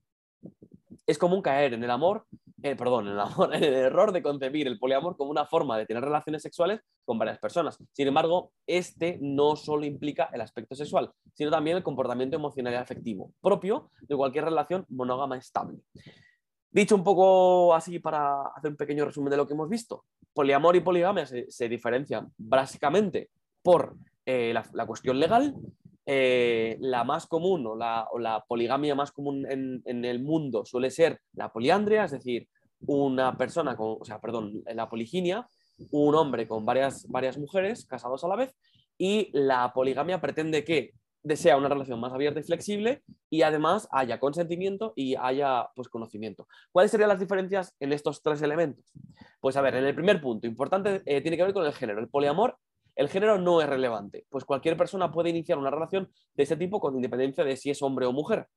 Speaker 1: Es común caer en el amor, eh, perdón, en el amor, [laughs] en el error de concebir el poliamor como una forma de tener relaciones sexuales con varias personas. Sin embargo, este no solo implica el aspecto sexual, sino también el comportamiento emocional y afectivo propio de cualquier relación monógama estable. Dicho un poco así para hacer un pequeño resumen de lo que hemos visto, poliamor y poligamia se, diferencian básicamente por eh, la, cuestión legal eh, la más común o la, poligamia más común en, el mundo suele ser la poliandria, es decir, una persona con, o sea, perdón, la poliginia, un hombre con varias, varias mujeres casados a la vez, y la poligamia pretende que desea una relación más abierta y flexible y además haya consentimiento y haya pues, conocimiento. ¿Cuáles serían las diferencias en estos tres elementos? Pues a ver, en el primer punto, importante, eh, tiene que ver con el género. El poliamor el género no es relevante, pues cualquier persona puede iniciar una relación de ese tipo con independencia de si es hombre o mujer.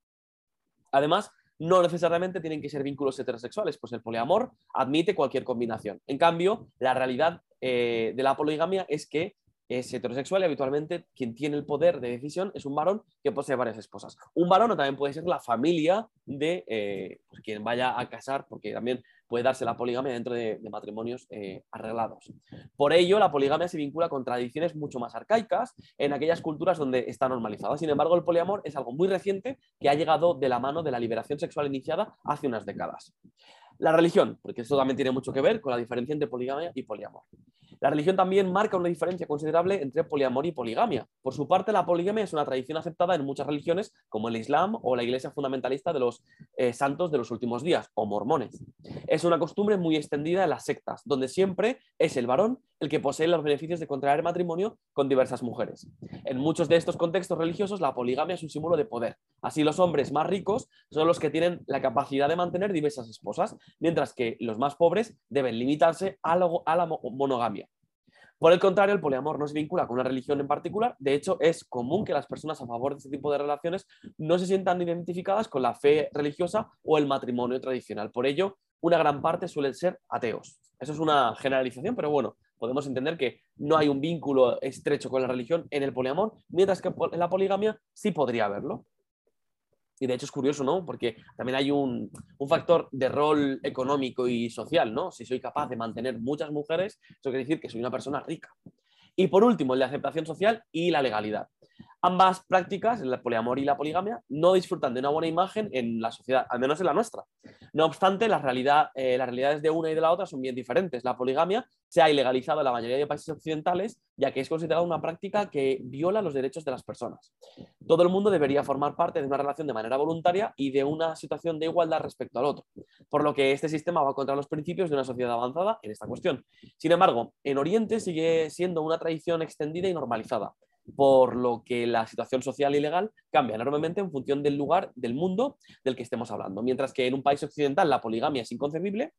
Speaker 1: Además, no necesariamente tienen que ser vínculos heterosexuales, pues el poliamor admite cualquier combinación. En cambio, la realidad eh, de la poligamia es que es heterosexual y habitualmente quien tiene el poder de decisión es un varón que posee varias esposas. Un varón también puede ser la familia de eh, pues, quien vaya a casar, porque también puede darse la poligamia dentro de, matrimonios eh, arreglados. Por ello, la poligamia se vincula con tradiciones mucho más arcaicas en aquellas culturas donde está normalizada. Sin embargo, el poliamor es algo muy reciente que ha llegado de la mano de la liberación sexual iniciada hace unas décadas. La religión, porque esto también tiene mucho que ver con la diferencia entre poligamia y poliamor. La religión también marca una diferencia considerable entre poliamor y poligamia. Por su parte, la poligamia es una tradición aceptada en muchas religiones, como el Islam o la Iglesia fundamentalista de los eh, santos de los últimos días, o mormones. Es una costumbre muy extendida en las sectas, donde siempre es el varón el que posee los beneficios de contraer matrimonio con diversas mujeres. En muchos de estos contextos religiosos, la poligamia es un símbolo de poder. Así, los hombres más ricos son los que tienen la capacidad de mantener diversas esposas, mientras que los más pobres deben limitarse a la monogamia. Por el contrario, el poliamor no se vincula con una religión en particular. De hecho, es común que las personas a favor de este tipo de relaciones no se sientan identificadas con la fe religiosa o el matrimonio tradicional. Por ello, una gran parte suelen ser ateos. Eso es una generalización, pero bueno, podemos entender que no hay un vínculo estrecho con la religión en el poliamor, mientras que en la poligamia sí podría haberlo. Y de hecho es curioso, ¿no? Porque también hay un, un, factor de rol económico y social, ¿no? Si soy capaz de mantener muchas mujeres, eso quiere decir que soy una persona rica. Y por último, de aceptación social y la legalidad. Ambas prácticas, el poliamor y la poligamia, no disfrutan de una buena imagen en la sociedad, al menos en la nuestra. No obstante, la realidad, eh, las realidades de una y de la otra son bien diferentes. La poligamia se ha ilegalizado en la mayoría de países occidentales, ya que es considerada una práctica que viola los derechos de las personas. Todo el mundo debería formar parte de una relación de manera voluntaria y de una situación de igualdad respecto al otro, por lo que este sistema va contra los principios de una sociedad avanzada en esta cuestión. Sin embargo, en Oriente sigue siendo una tradición extendida y normalizada por lo que la situación social y legal cambia enormemente en función del lugar del mundo del que estemos hablando. Mientras que en un país occidental la poligamia es inconcebible,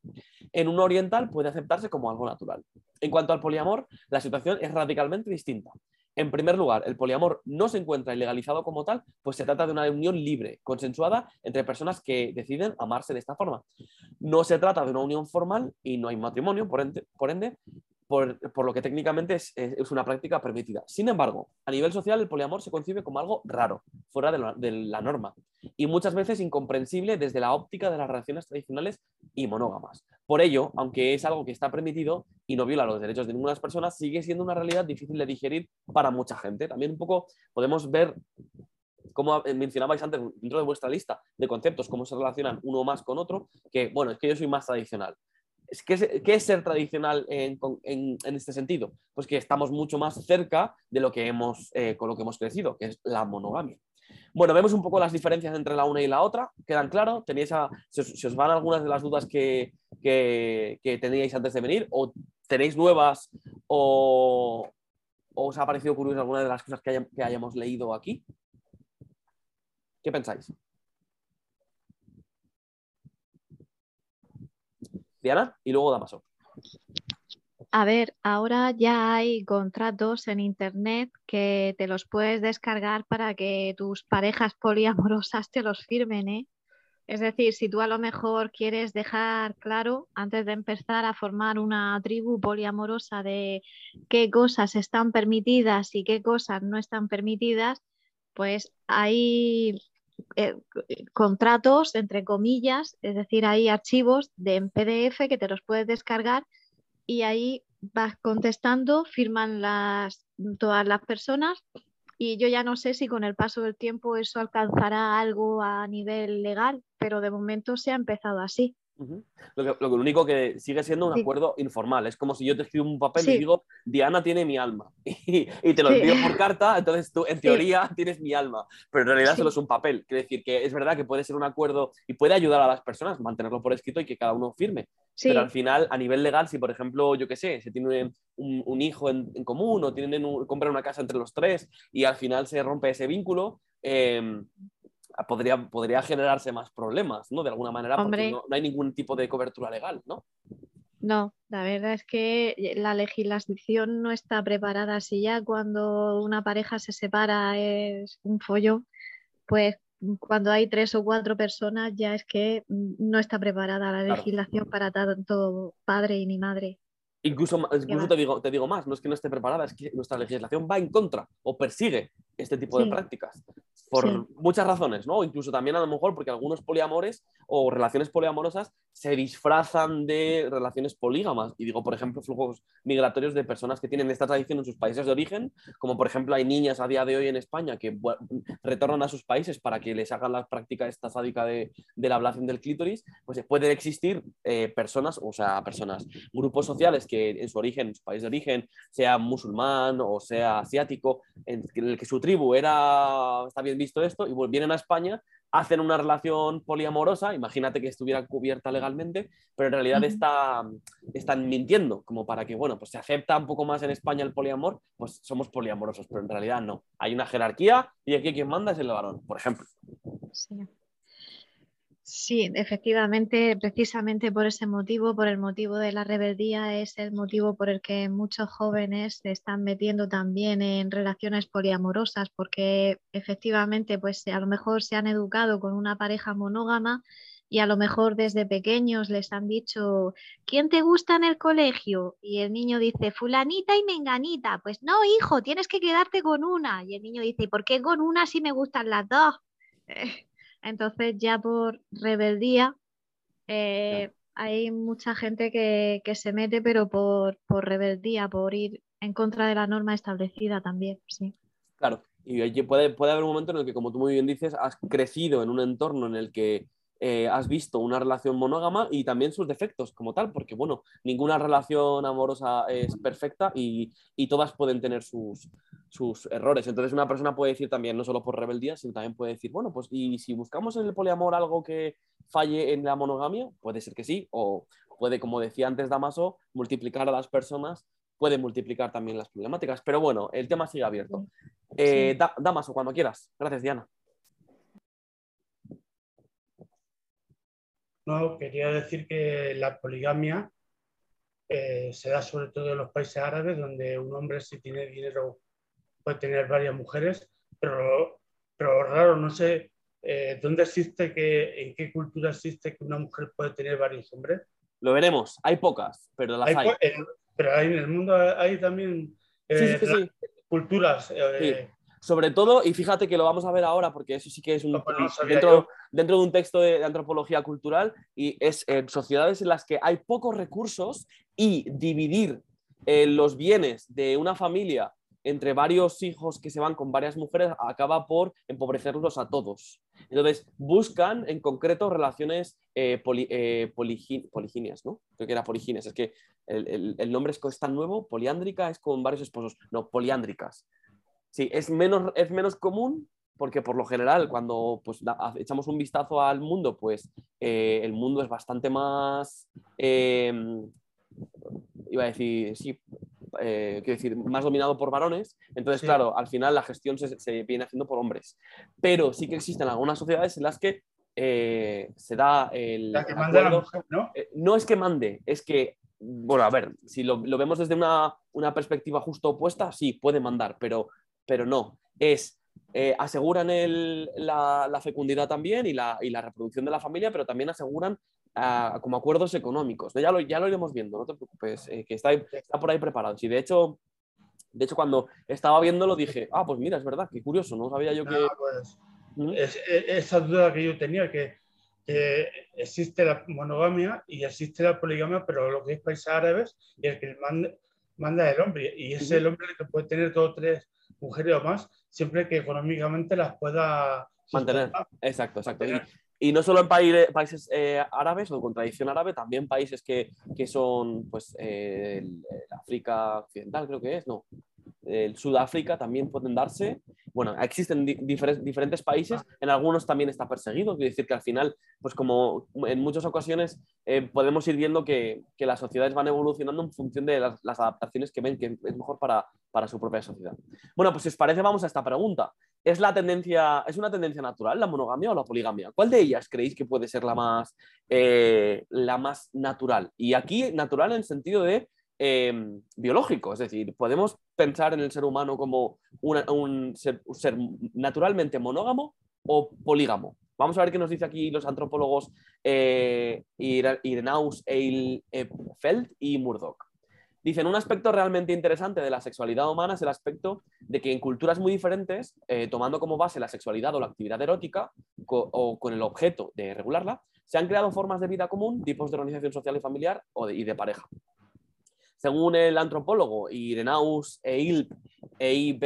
Speaker 1: en un oriental puede aceptarse como algo natural. En cuanto al poliamor, la situación es radicalmente distinta. En primer lugar, el poliamor no se encuentra ilegalizado como tal, pues se trata de una unión libre, consensuada entre personas que deciden amarse de esta forma. No se trata de una unión formal y no hay matrimonio, por ende, por ende por, lo que técnicamente es, una práctica permitida. Sin embargo, a nivel social el poliamor se concibe como algo raro, fuera de la, norma, y muchas veces incomprensible desde la óptica de las relaciones tradicionales y monógamas. Por ello, aunque es algo que está permitido y no viola los derechos de ninguna persona, sigue siendo una realidad difícil de digerir para mucha gente. También un poco podemos ver como mencionabais antes dentro de vuestra lista de conceptos, cómo se relacionan uno más con otro, que bueno, es que yo soy más tradicional. ¿Qué es, ser tradicional en, este sentido? Pues que estamos mucho más cerca de lo que hemos, eh, con lo que hemos crecido, que es la monogamia. Bueno, vemos un poco las diferencias entre la una y la otra, quedan claro, tenéis si, os, van algunas de las dudas que, teníais antes de venir, o tenéis nuevas, o, os ha parecido curioso alguna de las cosas que, que hayamos leído aquí. ¿Qué pensáis? Y luego Damaso.
Speaker 4: A ver, ahora ya hay contratos en Internet que te los puedes descargar para que tus parejas poliamorosas te los firmen, ¿eh? Es decir, si tú a lo mejor quieres dejar claro, antes de empezar a formar una tribu poliamorosa de qué cosas están permitidas y qué cosas no están permitidas, pues hay eh, contratos, entre comillas, es decir, hay archivos de en PDF que te los puedes descargar y ahí vas contestando, firman las, todas las personas y yo ya no sé si con el paso del tiempo eso alcanzará algo a nivel legal, pero de momento se ha empezado así
Speaker 1: lo, que, único que sigue siendo un acuerdo informal. Es como si yo te escribo un papel y digo, Diana tiene mi alma. [laughs] Y, te lo envío por carta, entonces tú en teoría [laughs] tienes mi alma. Pero en realidad solo es un papel. Quiere decir que es verdad que puede ser un acuerdo y puede ayudar a las personas mantenerlo por escrito y que cada uno firme. Pero al final, a nivel legal, si por ejemplo, yo qué sé, se tiene un, hijo en, común o tienen compran una casa entre los tres y al final se rompe ese vínculo, eh, podría, podría generarse más problemas, ¿no? De alguna manera, porque no, hay ningún tipo de cobertura legal, ¿no?
Speaker 4: No, la verdad es que la legislación no está preparada. Si ya cuando una pareja se separa es un follo, pues cuando hay tres o cuatro personas ya es que no está preparada la legislación para tanto padre y ni madre.
Speaker 1: Incluso, incluso te, digo, te digo más, no es que no esté preparada, es que nuestra legislación va en contra o persigue este tipo de prácticas por muchas razones, ¿no? Incluso también a lo mejor porque algunos poliamores o relaciones poliamorosas se disfrazan de relaciones polígamas. Y digo, por ejemplo, flujos migratorios de personas que tienen esta tradición en sus países de origen, como por ejemplo hay niñas a día de hoy en España que retornan a sus países para que les hagan la práctica esta sádica de, la ablación del clítoris, pues pueden existir eh, personas, o sea, personas, grupos sociales que en su origen, en su país de origen, sea musulmán o sea asiático, en el que su tribu era, está bien visto esto, y vienen a España hacen una relación poliamorosa, imagínate que estuviera cubierta legalmente, pero en realidad está, están mintiendo, como para que, bueno, pues se acepta un poco más en España el poliamor, pues somos poliamorosos, pero en realidad no. Hay una jerarquía y aquí quien manda es el varón, por ejemplo.
Speaker 4: Sí. Sí, efectivamente, precisamente por ese motivo, por el motivo de la rebeldía, es el motivo por el que muchos jóvenes se están metiendo también en relaciones poliamorosas, porque efectivamente, pues a lo mejor se han educado con una pareja monógama y a lo mejor desde pequeños les han dicho, ¿quién te gusta en el colegio? Y el niño dice, fulanita y menganita. Pues no, hijo, tienes que quedarte con una. Y el niño dice, ¿y por qué con una si me gustan las dos? [laughs] Entonces ya por rebeldía eh, hay mucha gente que, se mete, pero por, por rebeldía, por ir en contra de la norma establecida también, sí.
Speaker 1: Claro, y puede, puede haber un momento en el que, como tú muy bien dices, has crecido en un entorno en el que eh, has visto una relación monógama y también sus defectos como tal, porque bueno, ninguna relación amorosa es perfecta y, todas pueden tener sus, errores. Entonces una persona puede decir también, no solo por rebeldía, sino también puede decir, bueno, pues y si buscamos en el poliamor algo que falle en la monogamia, puede ser que sí, o puede, como decía antes Damaso, multiplicar a las personas, puede multiplicar también las problemáticas. Pero bueno, el tema sigue abierto. Eh, Damaso, cuando quieras. Gracias, Diana.
Speaker 5: No, quería decir que la poligamia eh, se da sobre todo en los países árabes, donde un hombre si tiene dinero puede tener varias mujeres, pero, pero raro, no sé eh, dónde existe, que, en qué cultura existe que una mujer puede tener varios hombres.
Speaker 1: Lo veremos, hay pocas, pero las hay.
Speaker 5: pero hay, en el mundo hay también eh, culturas
Speaker 1: sobre todo, y fíjate que lo vamos a ver ahora, porque eso sí que es un, dentro, dentro, de un texto de, antropología cultural, y es en sociedades en las que hay pocos recursos y dividir eh, los bienes de una familia entre varios hijos que se van con varias mujeres acaba por empobrecerlos a todos. Entonces, buscan en concreto relaciones eh, eh poliginias, ¿no? Creo que era poliginias. Es que el, el, nombre es, es tan nuevo, poliándrica es con varios esposos. No, poliándricas. Sí, es menos, es menos común porque por lo general cuando pues, echamos un vistazo al mundo, pues eh, el mundo es bastante más, em, iba a decir, sí, eh, quiero decir, más dominado por varones. Entonces, claro, al final la gestión se, viene haciendo por hombres. Pero sí que existen algunas sociedades en las que eh, se da el...
Speaker 5: La que manda la mujer, ¿no?
Speaker 1: no es que mande, es que bueno, a ver, si lo, vemos desde una, una, perspectiva justo opuesta, sí, puede mandar, pero pero no, es eh, aseguran la, fecundidad también y la, reproducción de la familia, pero también aseguran ah, como acuerdos económicos. Ya, lo, ya lo iremos viendo, no te preocupes, eh, que está, está, por ahí preparado. Sí, de hecho, de hecho, cuando estaba viéndolo dije, ah, pues mira, es verdad, qué curioso, no sabía yo que...
Speaker 5: Pues, ¿Mm? esa duda que yo tenía, que, existe la monogamia y existe la poligamia, pero lo que es países árabes y el que manda, manda es el hombre, y es el hombre que puede tener dos o tres mujeres o más, siempre que económicamente las pueda
Speaker 1: mantener. Exacto, exacto. Y, no solo en países eh, árabes o con tradición árabe, también países que, son, pues, eh, África Occidental, creo que es, no, el Sudáfrica también pueden darse. Bueno, existen diferentes países, en algunos también está perseguido, quiere decir que al final, pues como en muchas ocasiones eh, podemos ir viendo que, las sociedades van evolucionando en función de las, adaptaciones que ven que es mejor para, su propia sociedad. Bueno, pues si os parece, vamos a esta pregunta. ¿Es, la tendencia, ¿Es una tendencia natural la monogamia o la poligamia? ¿Cuál de ellas creéis que puede ser la más, eh, la más natural? Y aquí natural en el sentido de Em, biológico, es decir, podemos pensar en el ser humano como un, ser, naturalmente monógamo o polígamo. Vamos a ver qué nos dice aquí los antropólogos eh, Irenaus Eilfeld y Murdoch. Dicen, un aspecto realmente interesante de la sexualidad humana es el aspecto de que en culturas muy diferentes, eh, tomando como base la sexualidad o la actividad erótica o con el objeto de regularla, se han creado formas de vida común, tipos de organización social y familiar y de pareja. Según el antropólogo Irenaus Eilp e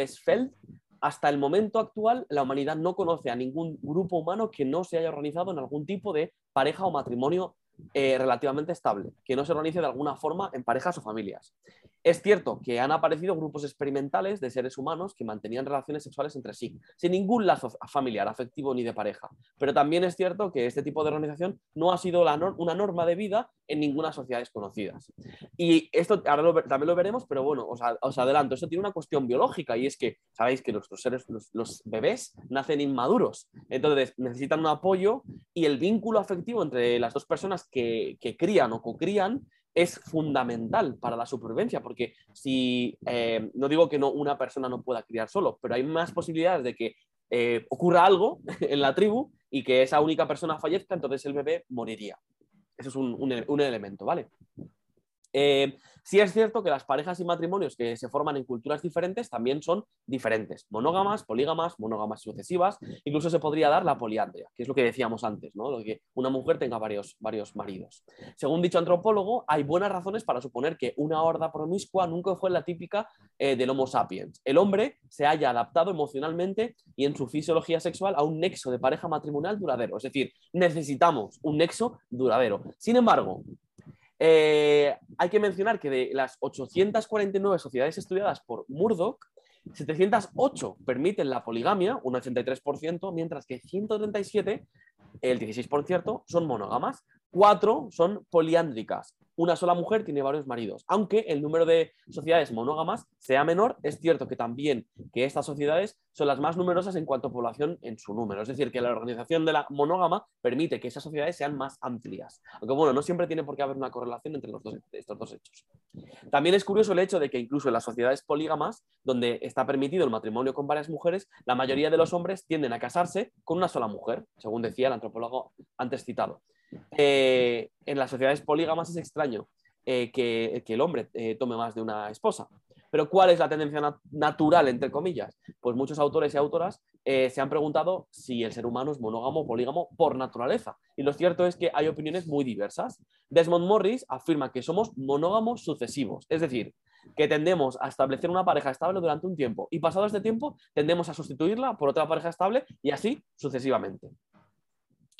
Speaker 1: hasta el momento actual la humanidad no conoce a ningún grupo humano que no se haya organizado en algún tipo de pareja o matrimonio eh, relativamente estable, que no se organice de alguna forma en parejas o familias. Es cierto que han aparecido grupos experimentales de seres humanos que mantenían relaciones sexuales entre sí, sin ningún lazo familiar, afectivo ni de pareja. Pero también es cierto que este tipo de organización no ha sido una norma de vida en ninguna sociedad conocidas. Y esto ahora también lo veremos, pero bueno, os, adelanto, esto tiene una cuestión biológica y es que sabéis que nuestros seres, los, bebés, nacen inmaduros, entonces necesitan un apoyo y el vínculo afectivo entre las dos personas que, crían o cocrían es fundamental para la supervivencia, porque si, eh, no digo que no, una persona no pueda criar solo, pero hay más posibilidades de que eh, ocurra algo [laughs] en la tribu y que esa única persona fallezca, entonces el bebé moriría. Eso es un elemento, ¿vale? Eh, sí es cierto que las parejas y matrimonios que se forman en culturas diferentes también son diferentes, monógamas, polígamas, monógamas sucesivas, incluso se podría dar la poliandria, que es lo que decíamos antes, ¿no? Lo que una mujer tenga varios, varios maridos. Según dicho antropólogo, hay buenas razones para suponer que una horda promiscua nunca fue la típica eh, del Homo sapiens. El hombre se haya adaptado emocionalmente y en su fisiología sexual a un nexo de pareja matrimonial duradero, es decir, necesitamos un nexo duradero. Sin embargo, eh, hay que mencionar que de las 849 sociedades estudiadas por Murdoch, 708 permiten la poligamia, un 83%, mientras que 137, el 16%, son monógamas. Cuatro son poliándricas, una sola mujer tiene varios maridos. Aunque el número de sociedades monógamas sea menor, es cierto que también que estas sociedades son las más numerosas en cuanto a población en su número. Es decir, que la organización de la monógama permite que esas sociedades sean más amplias. Aunque bueno, no siempre tiene por qué haber una correlación entre los dos, estos dos hechos. También es curioso el hecho de que incluso en las sociedades polígamas, donde está permitido el matrimonio con varias mujeres, la mayoría de los hombres tienden a casarse con una sola mujer, según decía el antropólogo antes citado. Eh, en las sociedades polígamas es extraño eh, que, el hombre eh, tome más de una esposa. Pero ¿cuál es la tendencia natural, entre comillas? Pues muchos autores y autoras se han preguntado si el ser humano es monógamo o polígamo por naturaleza. Y lo cierto es que hay opiniones muy diversas. Desmond Morris afirma que somos monógamos sucesivos, es decir, que tendemos a establecer una pareja estable durante un tiempo y pasado este tiempo tendemos a sustituirla por otra pareja estable y así sucesivamente.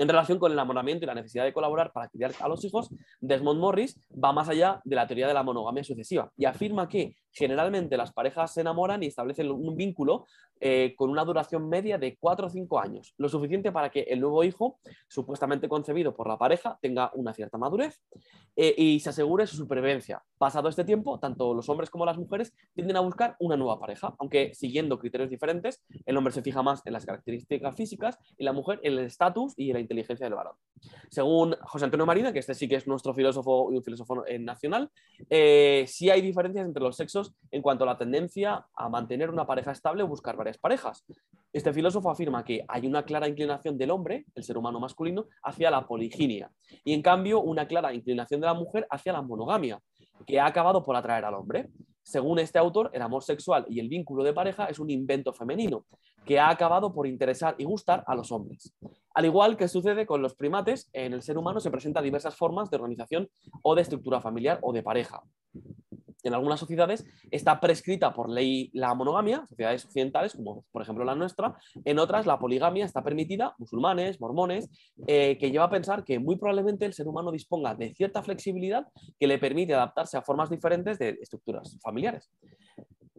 Speaker 1: En relación con el enamoramiento y la necesidad de colaborar para criar a los hijos, Desmond Morris va más allá de la teoría de la monogamia sucesiva y afirma que generalmente las parejas se enamoran y establecen un vínculo eh, con una duración media de 4 o 5 años, lo suficiente para que el nuevo hijo, supuestamente concebido por la pareja, tenga una cierta madurez eh, y se asegure su supervivencia. Pasado este tiempo, tanto los hombres como las mujeres tienden a buscar una nueva pareja, aunque siguiendo criterios diferentes, el hombre se fija más en las características físicas y la mujer en el estatus y en la inteligencia del varón. Según José Antonio Marina, que este sí que es nuestro filósofo y un filósofo nacional, eh, sí hay diferencias entre los sexos en cuanto a la tendencia a mantener una pareja estable o buscar varias parejas. Este filósofo afirma que hay una clara inclinación del hombre, el ser humano masculino, hacia la poliginia y en cambio una clara inclinación de la mujer hacia la monogamia, que ha acabado por atraer al hombre. Según este autor, el amor sexual y el vínculo de pareja es un invento femenino que ha acabado por interesar y gustar a los hombres. Al igual que sucede con los primates, en el ser humano se presentan diversas formas de organización o de estructura familiar o de pareja en algunas sociedades está prescrita por ley la monogamia, sociedades occidentales, como por ejemplo la nuestra, en otras la poligamia está permitida, musulmanes, mormones, eh, que lleva a pensar que muy probablemente el ser humano disponga de cierta flexibilidad que le permite adaptarse a formas diferentes de estructuras familiares.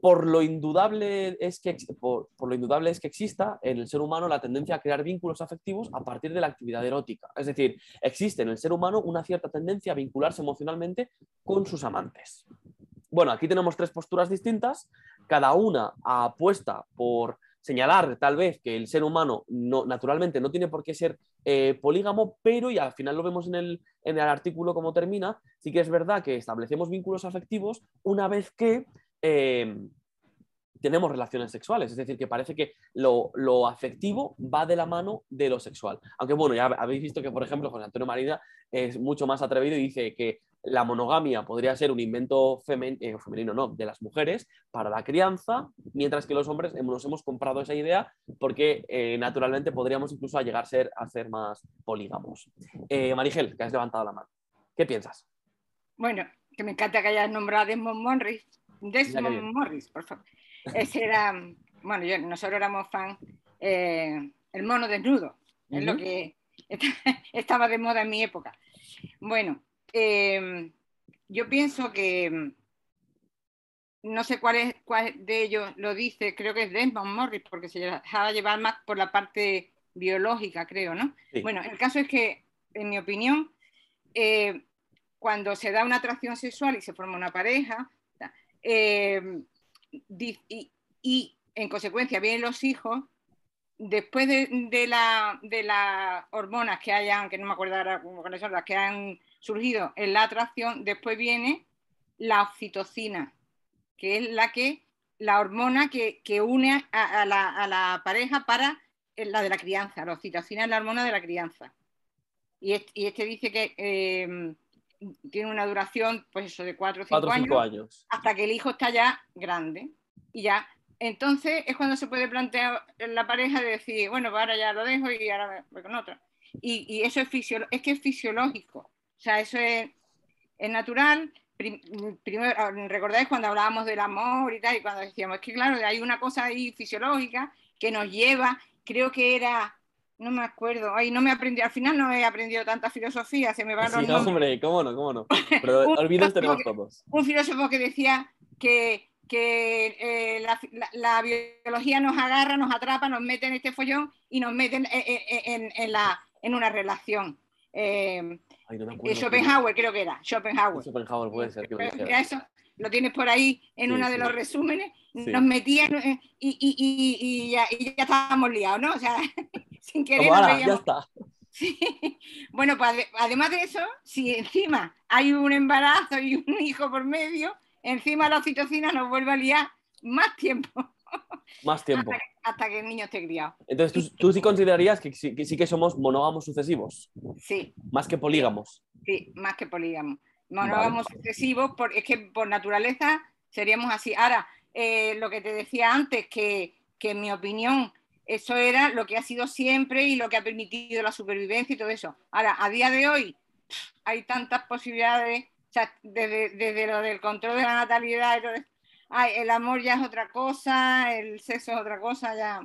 Speaker 1: Por lo, indudable es que, por, lo indudable es que exista en el ser humano la tendencia a crear vínculos afectivos a partir de la actividad erótica. Es decir, existe en el ser humano una cierta tendencia a vincularse emocionalmente con sus amantes. Bueno, aquí tenemos tres posturas distintas, cada una apuesta por señalar tal vez que el ser humano no, naturalmente no tiene por qué ser eh, polígamo, pero y al final lo vemos en el, en el, artículo como termina, sí que es verdad que establecemos vínculos afectivos una vez que eh, tenemos relaciones sexuales, es decir, que parece que lo, afectivo va de la mano de lo sexual. Aunque bueno, ya habéis visto que, por ejemplo, José Antonio Marina es mucho más atrevido y dice que la monogamia podría ser un invento eh, femenino, no, de las mujeres para la crianza, mientras que los hombres nos hemos comprado esa idea porque eh, naturalmente podríamos incluso llegar a ser, a ser más polígamos. Eh, Marigel, que has levantado la mano, ¿qué piensas?
Speaker 3: Bueno, que me encanta que hayas nombrado a Desmond Morris, Desmond Morris, por favor. Ese era, [laughs] bueno, nosotros éramos fan, el mono desnudo, es lo que [laughs] estaba de moda en mi época. Bueno, Em, yo pienso que em, no sé cuál, es, cuál de ellos lo dice, creo que es Desmond Morris, porque se dejaba llevar más por la parte biológica, creo, ¿no? Bueno, el caso es que, en mi opinión, eh, cuando se da una atracción sexual y se forma una pareja, em, y, en consecuencia vienen los hijos, después de, la, de las hormonas que hayan, que no me acuerdo ahora cuáles las que han surgido en la atracción, después viene la oxitocina, que es la que la hormona que, une a, la, pareja para la de la crianza, la oxitocina es la hormona de la crianza. Y este, dice que em, tiene una duración, pues eso, de 4 o 5 años,
Speaker 1: años,
Speaker 3: hasta que el hijo está ya grande. Y ya, entonces es cuando se puede plantear la pareja de decir, bueno, pues ahora ya lo dejo y ahora voy con otra. Y, eso es, es que es fisiológico. O sea, eso es, es natural. Primero, ah, recordáis cuando hablábamos del amor y tal, y cuando decíamos, es que claro, hay una cosa ahí fisiológica que nos lleva, creo que era no me acuerdo, ay, no me aprendí, al final no he aprendido tanta filosofía, se me van
Speaker 1: sí, los hombre, cómo no, cómo no. [laughs] Pero olvidos tenemos todos.
Speaker 3: Un filósofo que decía que, que eh, la, biología nos agarra, nos atrapa, nos mete en este follón y nos mete en, en, la, en una relación. Eh, ay, no me acuerdo, Schopenhauer creo que era, Schopenhauer.
Speaker 1: Schopenhauer puede ser. Que
Speaker 3: eso, lo tienes por ahí en uno de los resúmenes, nos metían eh, y, y, y, ya, y, ya, estábamos liados, ¿no? O sea, [laughs] sin querer.
Speaker 1: ya está. [laughs]
Speaker 3: Bueno, pues además de eso, si encima hay un embarazo y un [laughs] hijo por medio, encima la oxitocina nos vuelve a liar más tiempo.
Speaker 1: Más tiempo.
Speaker 3: Hasta, que el niño esté criado.
Speaker 1: Entonces, ¿tú, sí considerarías que sí, que somos monógamos sucesivos?
Speaker 3: Sí.
Speaker 1: Más que polígamos.
Speaker 3: Sí, más que polígamos. Monógamos sucesivos, es que por naturaleza seríamos así. Ahora, eh, lo que te decía antes, que, que en mi opinión eso era lo que ha sido siempre y lo que ha permitido la supervivencia y todo eso. Ahora, a día de hoy hay tantas posibilidades, o sea, desde, lo del control de la natalidad y todo eso. el amor ya es otra cosa, el sexo es otra cosa, ya.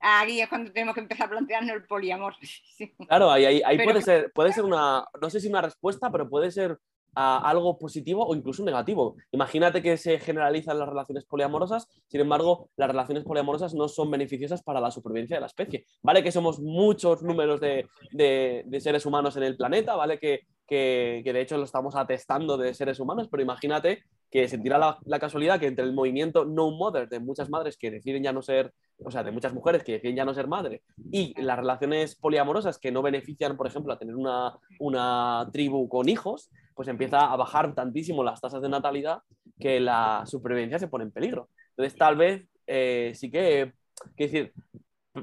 Speaker 3: Ahí es cuando tenemos que empezar a plantearnos el poliamor. [laughs]
Speaker 1: Claro, ahí, puede, ser, puede ser una, no sé si una respuesta, pero puede ser algo positivo o incluso negativo. Imagínate que se generalizan las relaciones poliamorosas, sin embargo, las relaciones poliamorosas no son beneficiosas para la supervivencia de la especie. Vale que somos muchos números de, de, seres humanos en el planeta, vale que, que, de hecho lo estamos atestando de seres humanos, pero imagínate que se tira la, la, casualidad que entre el movimiento No Mother de muchas madres que deciden ya no ser, o sea, de muchas mujeres que deciden ya no ser madre, y las relaciones poliamorosas que no benefician, por ejemplo, a tener una, una tribu con hijos, pues empieza a bajar tantísimo las tasas de natalidad que la supervivencia se pone en peligro. Entonces, tal vez eh, sí que, que decir,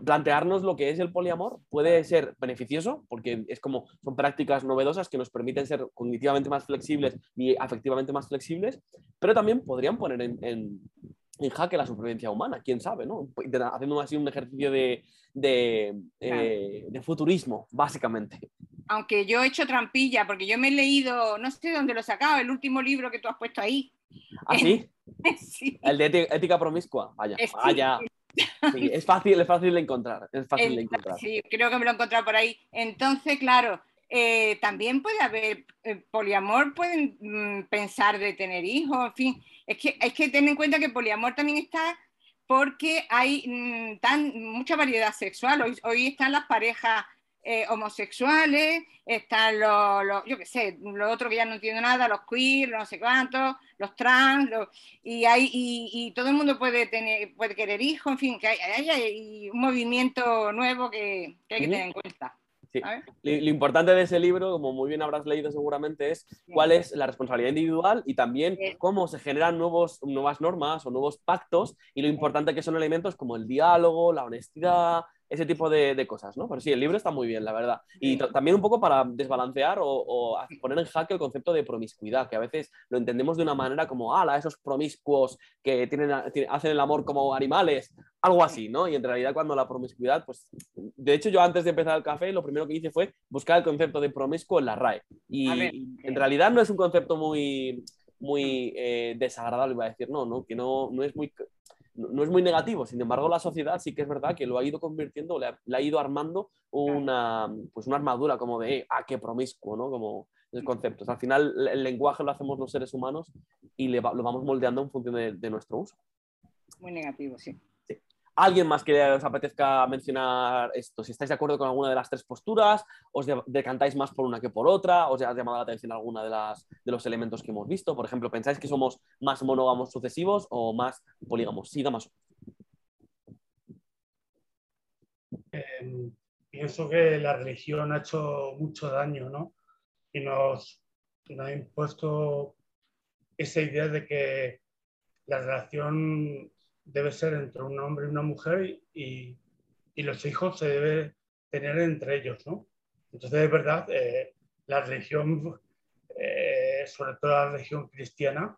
Speaker 1: plantearnos lo que es el poliamor puede ser beneficioso porque es como son prácticas novedosas que nos permiten ser cognitivamente más flexibles y afectivamente más flexibles, pero también podrían poner en, en, jaque la supervivencia humana, quién sabe, ¿no? Haciendo así un ejercicio de, de, eh, de futurismo, básicamente
Speaker 3: aunque yo he hecho trampilla, porque yo me he leído, no sé dónde lo he sacado, el último libro que tú has puesto ahí.
Speaker 1: ¿Ah, sí? [laughs]
Speaker 3: sí.
Speaker 1: El de ética promiscua. Vaya, vaya. es fácil, es fácil de encontrar. Es fácil de encontrar.
Speaker 3: Sí, creo que me lo he encontrado por ahí. Entonces, claro, eh, también puede haber eh, poliamor, pueden mm, pensar de tener hijos, en fin. Es que hay que tener en cuenta que poliamor también está porque hay mm, tan, mucha variedad sexual. Hoy, hoy están las parejas eh, homosexuales, están los, yo qué sé, los otros que ya no entiendo nada, los queer, no sé cuántos, los trans, y, hay, y, todo el mundo puede, tener, puede querer hijos, en fin, que hay, un movimiento nuevo que, hay que tener en cuenta.
Speaker 1: Lo, importante de ese libro, como muy bien habrás leído seguramente, es cuál es la responsabilidad individual y también cómo se generan nuevos, nuevas normas o nuevos pactos y lo importante que son elementos como el diálogo, la honestidad, ese tipo de, cosas, ¿no? Pero sí, el libro está muy bien, la verdad. Y también un poco para desbalancear o, poner en jaque el concepto de promiscuidad, que a veces lo entendemos de una manera como, ala, esos promiscuos que tienen, hacen el amor como animales, algo así, ¿no? Y en realidad cuando la promiscuidad, pues, de hecho yo antes de empezar el café, lo primero que hice fue buscar el concepto de promiscuo en la RAE. Y en realidad no es un concepto muy muy eh, desagradable, iba a decir, no, no, que no, no es muy no es muy negativo, sin embargo la sociedad sí que es verdad que lo ha ido convirtiendo, le ha, ido armando una, pues una armadura como de, ah, qué promiscuo, ¿no? Como el concepto. al final el lenguaje lo hacemos los seres humanos y le lo vamos moldeando en función de nuestro uso.
Speaker 3: Muy negativo, sí.
Speaker 1: ¿Alguien más que os apetezca mencionar esto? Si estáis de acuerdo con alguna de las tres posturas, os decantáis más por una que por otra, os ha llamado la atención alguna de, las, de los elementos que hemos visto. Por ejemplo, ¿pensáis que somos más monógamos sucesivos o más polígamos? Sí, más.
Speaker 5: Em, pienso que la religión ha hecho mucho daño, ¿no? Y nos ha impuesto esa idea de que la relación debe ser entre un hombre y una mujer y, y los hijos se deben tener entre ellos, ¿no? Entonces, es verdad, eh, la religión, eh, sobre todo la religión cristiana,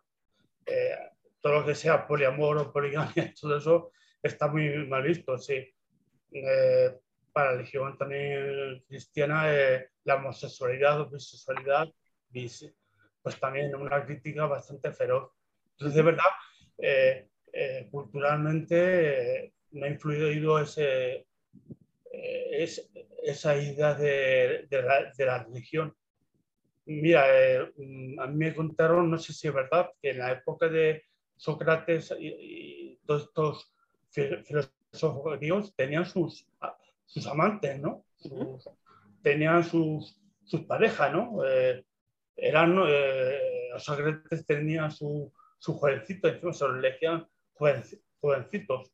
Speaker 5: eh, todo lo que sea poliamor o poligamia, [laughs] todo eso está muy mal visto, sí. para la religión también cristiana, la homosexualidad o bisexualidad, pues también una crítica bastante feroz. Entonces, de verdad, culturalmente me ha influido ese, es, esa idea de, la, religión. Mira, eh, a mí me contaron, no sé si es verdad, que en la época de Sócrates y, todos estos filósofos griegos tenían sus, sus amantes, ¿no? tenían sus, sus parejas, ¿no? Eh, eran, eh, Sócrates tenía su, su encima se los elegían jovencitos.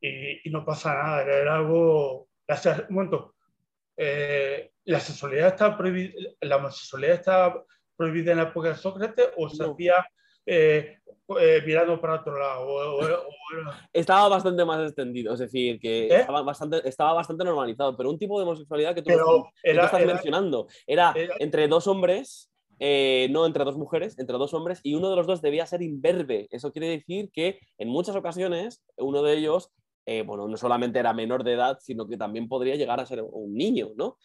Speaker 5: Y, y, no pasa nada, era algo la, un momento, eh, ¿la sexualidad está prohibida, la homosexualidad está prohibida en la época de Sócrates o se hacía eh, eh, mirando para otro lado?
Speaker 1: Estaba bastante más extendido, es decir, que estaba, bastante, estaba bastante normalizado, pero un tipo de homosexualidad que tú, estás mencionando era, entre dos hombres. No entre dos mujeres, entre dos hombres, y uno de los dos debía ser imberbe. Eso quiere decir que en muchas ocasiones uno de ellos eh, bueno, no solamente era menor de edad, sino que también podría llegar a ser un niño, ¿no?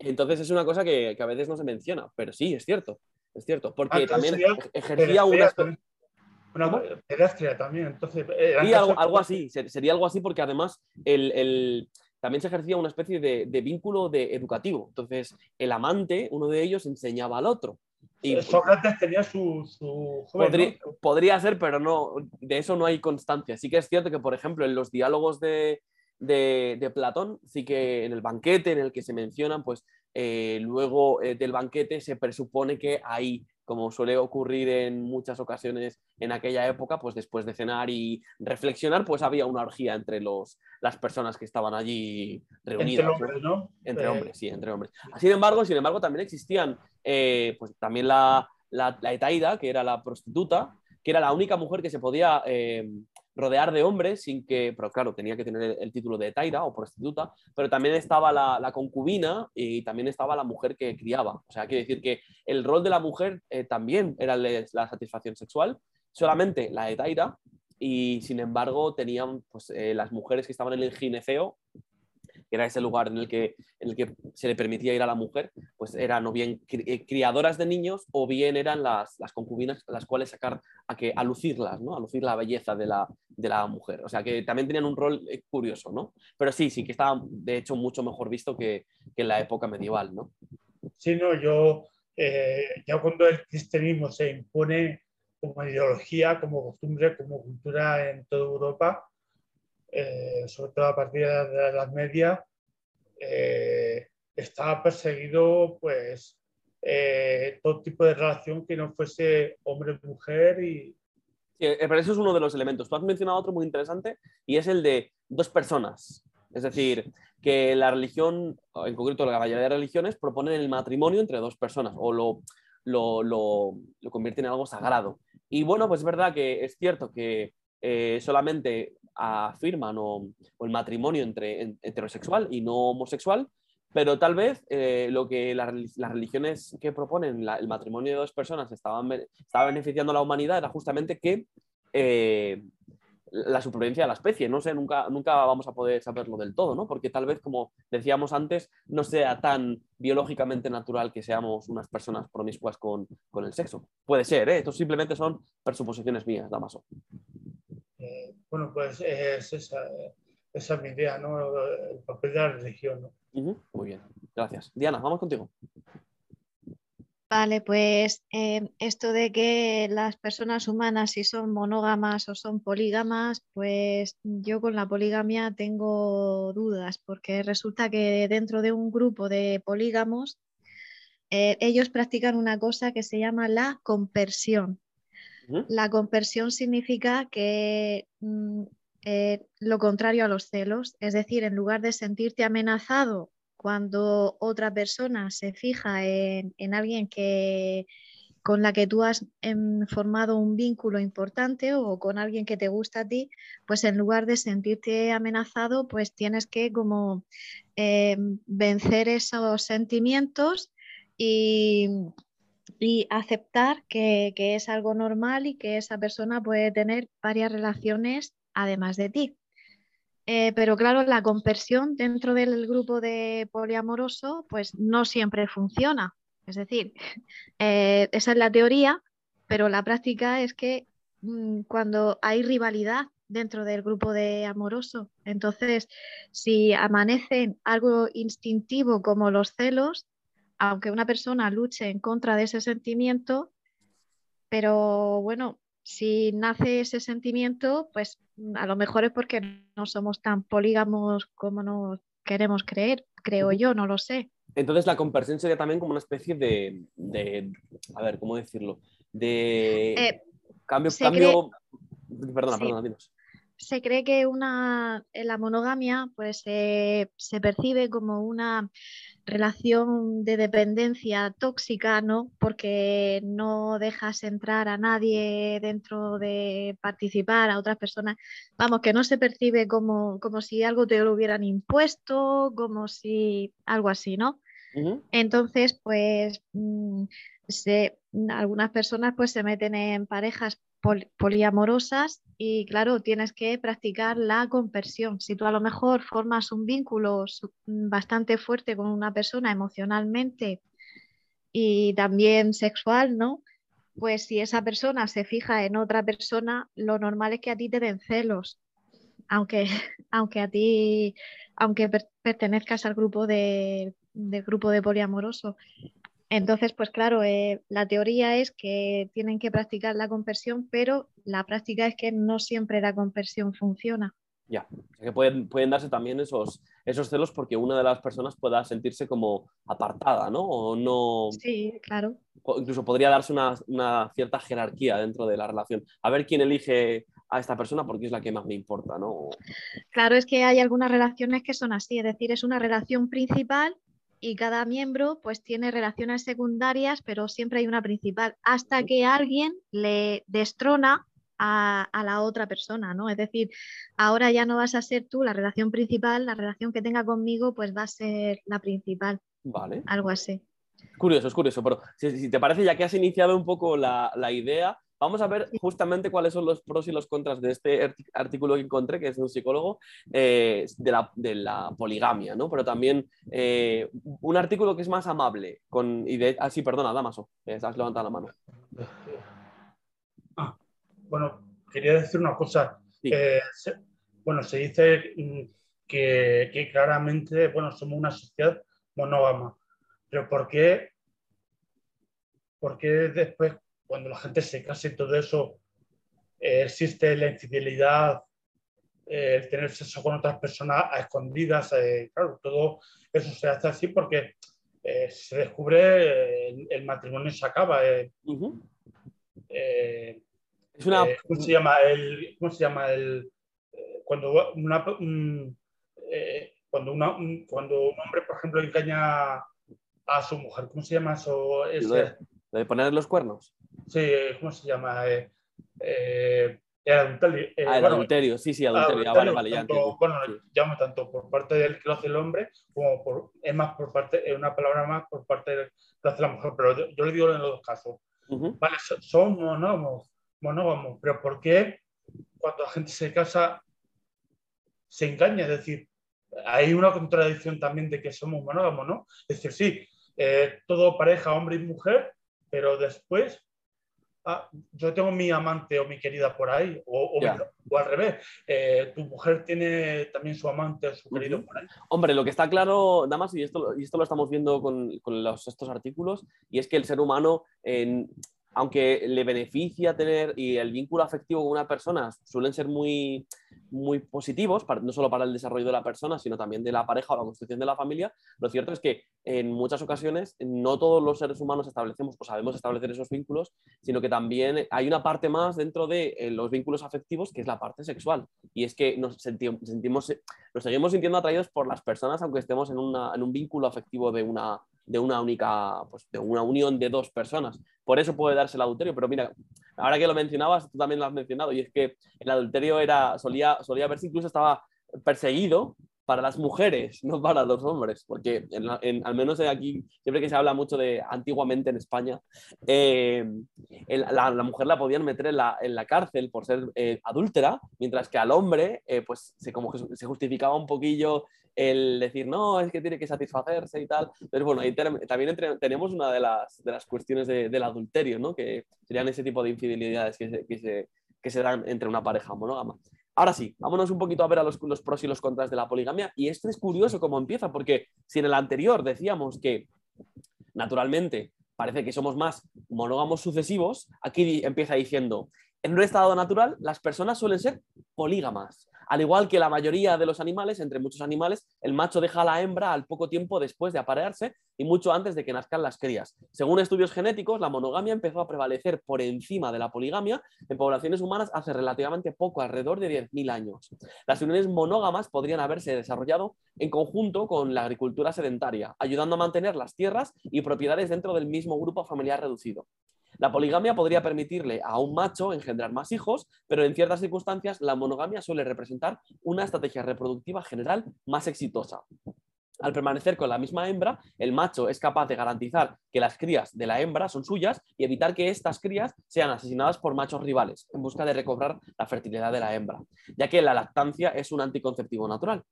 Speaker 1: Entonces es una cosa que, a veces no se menciona, pero sí, es cierto, es cierto, porque también ejercía una...
Speaker 5: Una pedastria también, entonces...
Speaker 1: algo, así, sería algo así porque además el, también se ejercía una especie de, de, vínculo de educativo. Entonces, el amante, uno de ellos, enseñaba al otro.
Speaker 5: Y, Sócrates tenía su...
Speaker 1: podría, ser, pero no, de eso no hay constancia. Sí que es cierto que, por ejemplo, en los diálogos de, de, Platón, sí que en el banquete en el que se mencionan, pues eh, luego eh, del banquete se presupone que hay como suele ocurrir en muchas ocasiones en aquella época, pues después de cenar y reflexionar, pues había una orgía entre los, las personas que estaban allí reunidas.
Speaker 5: Entre hombres, ¿no?
Speaker 1: Entre eh. hombres, sí, entre hombres. Sin embargo, sin embargo, también existían, eh, pues también la, la, Etaida, que era la prostituta, que era la única mujer que se podía eh, rodear de hombres sin que, pero claro, tenía que tener el, título de taira o prostituta, pero también estaba la, concubina y también estaba la mujer que criaba. O sea, quiere decir que el rol de la mujer eh, también era la satisfacción sexual, solamente la de taira y sin embargo tenían pues, eh, las mujeres que estaban en el gineceo era ese lugar en el que, en el que se le permitía ir a la mujer, pues eran o bien eh, criadoras de niños o bien eran las, las concubinas las cuales sacar a, que, a lucirlas, ¿no? a lucir la belleza de la, de la mujer. O sea que también tenían un rol eh, curioso, ¿no? Pero sí, sí que estaba de hecho mucho mejor visto que, que en la época medieval, ¿no?
Speaker 5: Sí, no, yo eh, ya cuando el cristianismo se impone como ideología, como costumbre, como cultura en toda Europa, eh, sobre todo a partir de la Edad Media, eh, estaba perseguido pues eh, todo tipo de relación que no fuese hombre-mujer y...
Speaker 1: Sí, pero eso es uno de los elementos. Tú has mencionado otro muy interesante y es el de dos personas. Es decir, que la religión, en concreto la mayoría de religiones, proponen el matrimonio entre dos personas o lo, lo, lo, lo convierten en algo sagrado. Y bueno, pues es verdad que es cierto que solamente afirman o, el matrimonio entre heterosexual y no homosexual, pero tal vez eh, lo que las religiones que proponen el matrimonio de dos personas estaba beneficiando a la humanidad era justamente que eh, la supervivencia de la especie. No sé, nunca, nunca vamos a poder saberlo del todo, ¿no? Porque tal vez, como decíamos antes, no sea tan biológicamente natural que seamos unas personas promiscuas con, con el sexo. Puede ser, ¿eh? Esto simplemente son presuposiciones mías, Damaso.
Speaker 5: Eh, bueno, pues es esa, esa, es mi idea, ¿no? El papel de la religión, ¿no?
Speaker 1: Muy bien, gracias. Diana, vamos contigo.
Speaker 4: Vale, pues em, esto de que las personas humanas si son monógamas o son polígamas, pues yo con la poligamia tengo dudas, porque resulta que dentro de un grupo de polígamos, eh, ellos practican una cosa que se llama la compersión. La conversión significa que mm, eh, lo contrario a los celos, es decir, en lugar de sentirte amenazado cuando otra persona se fija en, alguien que con la que tú has em, formado un vínculo importante o con alguien que te gusta a ti, pues en lugar de sentirte amenazado, pues tienes que como em, vencer esos sentimientos y, aceptar que, que, es algo normal y que esa persona puede tener varias relaciones además de ti. Eh, pero claro, la conversión dentro del grupo de poliamoroso pues no siempre funciona. Es decir, [laughs] eh, esa es la teoría, pero la práctica es que mm, cuando hay rivalidad dentro del grupo de amoroso, entonces si amanecen algo instintivo como los celos, aunque una persona luche en contra de ese sentimiento, pero bueno, si nace ese sentimiento, pues a lo mejor es porque no somos tan polígamos como nos queremos creer, creo yo, no lo sé.
Speaker 1: Entonces la conversión sería también como una especie de, a ver, ¿cómo decirlo? De eh, cambio, cambio... Perdona, perdona, dinos
Speaker 4: se cree que una, la monogamia pues, se percibe como una relación de dependencia tóxica, ¿no? Porque no dejas entrar a nadie dentro de participar, a otras personas. Vamos, que no se percibe como, como si algo te lo hubieran impuesto, como si algo así, ¿no? Entonces, pues mm, se, algunas personas pues se meten en parejas poliamorosas y claro, tienes que practicar la conversión. Si tú a lo mejor formas un vínculo bastante fuerte con una persona emocionalmente y también sexual, ¿no? Pues si esa persona se fija en otra persona, lo normal es que a ti te den celos, aunque, [laughs] aunque a ti, aunque pertenezcas al grupo de, del grupo de poliamoroso. Entonces, pues claro, eh, la teoría es que tienen que practicar la conversión, pero la práctica es que no siempre la conversión funciona.
Speaker 1: Ya, que pueden, pueden darse también esos, esos celos porque una de las personas pueda sentirse como apartada, ¿no? O no...
Speaker 4: Sí, claro.
Speaker 1: incluso podría darse una, una, cierta jerarquía dentro de la relación. A ver quién elige a esta persona porque es la que más me importa, ¿no?
Speaker 4: Claro, es que hay algunas relaciones que son así, es decir, es una relación principal y cada miembro pues tiene relaciones secundarias, pero siempre hay una principal, hasta que alguien le destrona a, la otra persona, ¿no? Es decir, ahora ya no vas a ser tú la relación principal, la relación que tenga conmigo pues va a ser la principal.
Speaker 1: Vale.
Speaker 4: Algo así.
Speaker 1: Curioso, es curioso, pero si, te parece, ya que has iniciado un poco la, la idea, Vamos a ver justamente cuáles son los pros y los contras de este artículo que encontré, que es de un psicólogo, eh, de, la, poligamia, ¿no? Pero también eh, un artículo que es más amable. Con, y de, ah, sí, perdona, Damaso, has levantado la mano.
Speaker 5: Ah, bueno, quería decir una cosa. Eh, bueno, se dice que, que, claramente, bueno, somos una sociedad monógama, pero ¿por qué, por qué después cuando la gente se casa y todo eso, eh, existe la infidelidad, eh, el tener sexo con otras personas a escondidas, eh, claro, todo eso se hace así porque se descubre, el, matrimonio se acaba. es una... ¿Cómo se llama? El, ¿Cómo se llama? El, cuando, una, cuando, una, cuando un hombre, por ejemplo, engaña a su mujer, ¿cómo se llama eso?
Speaker 1: ¿De poner los cuernos?
Speaker 5: Sí, ¿cómo se llama? Eh, eh, el adulterio.
Speaker 1: Eh, ah, el adulterio, sí, sí, adulterio. vale, vale, ya
Speaker 5: Bueno, llamo tanto por parte del que lo hace el hombre como por, es más por parte, es una palabra más por parte del que lo hace la mujer, pero yo, le digo en los dos casos. Vale, son monógamos, monógamos, pero ¿por qué cuando la gente se casa se engaña? Es decir, hay una contradicción también de que somos monógamos, ¿no? Es decir, sí, todo pareja, hombre y mujer, pero después ah, yo tengo mi amante o mi querida por ahí, o, al revés, eh, tu mujer tiene también su amante o su querido por ahí.
Speaker 1: Hombre, lo que está claro, Damas, y esto, y esto lo estamos viendo con, con los, estos artículos, y es que el ser humano, aunque le beneficia tener y el vínculo afectivo con una persona suelen ser muy, muy positivos, no solo para el desarrollo de la persona, sino también de la pareja o la construcción de la familia, lo cierto es que en muchas ocasiones no todos los seres humanos establecemos o sabemos establecer esos vínculos, sino que también hay una parte más dentro de eh, los vínculos afectivos que es la parte sexual. Y es que nos sentimos, nos seguimos sintiendo atraídos por las personas aunque estemos en, en un vínculo afectivo de una de una única, pues, de una unión de dos personas. Por eso puede darse el adulterio, pero mira, ahora que lo mencionabas, tú también lo has mencionado, y es que el adulterio era, solía, solía verse incluso estaba perseguido para las mujeres, no para los hombres, porque al menos aquí, siempre que se habla mucho de antiguamente en España, eh, la, mujer la podían meter en la, en la cárcel por ser eh, adúltera, mientras que al hombre, eh, pues se, como se justificaba un poquillo el decir, no, es que tiene que satisfacerse y tal. Pero bueno, ahí también tenemos una de las, de las cuestiones del adulterio, ¿no? que serían ese tipo de infidelidades que se, que se, que se dan entre una pareja monógama. Ahora sí, vámonos un poquito a ver a los, los, pros y los contras de la poligamia. Y esto es curioso cómo empieza, porque si en el anterior decíamos que naturalmente parece que somos más monógamos sucesivos, aquí empieza diciendo, en un estado natural las personas suelen ser polígamas. Al igual que la mayoría de los animales, entre muchos animales, el macho deja a la hembra al poco tiempo después de aparearse y mucho antes de que nazcan las crías. Según estudios genéticos, la monogamia empezó a prevalecer por encima de la poligamia en poblaciones humanas hace relativamente poco, alrededor de 10.000 años. Las uniones monógamas podrían haberse desarrollado en conjunto con la agricultura sedentaria, ayudando a mantener las tierras y propiedades dentro del mismo grupo familiar reducido. La poligamia podría permitirle a un macho engendrar más hijos, pero en ciertas circunstancias la monogamia suele representar una estrategia reproductiva general más exitosa. Al permanecer con la misma hembra, el macho es capaz de garantizar que las crías de la hembra son suyas y evitar que estas crías sean asesinadas por machos rivales en busca de recobrar la fertilidad de la hembra, ya que la lactancia es un anticonceptivo natural.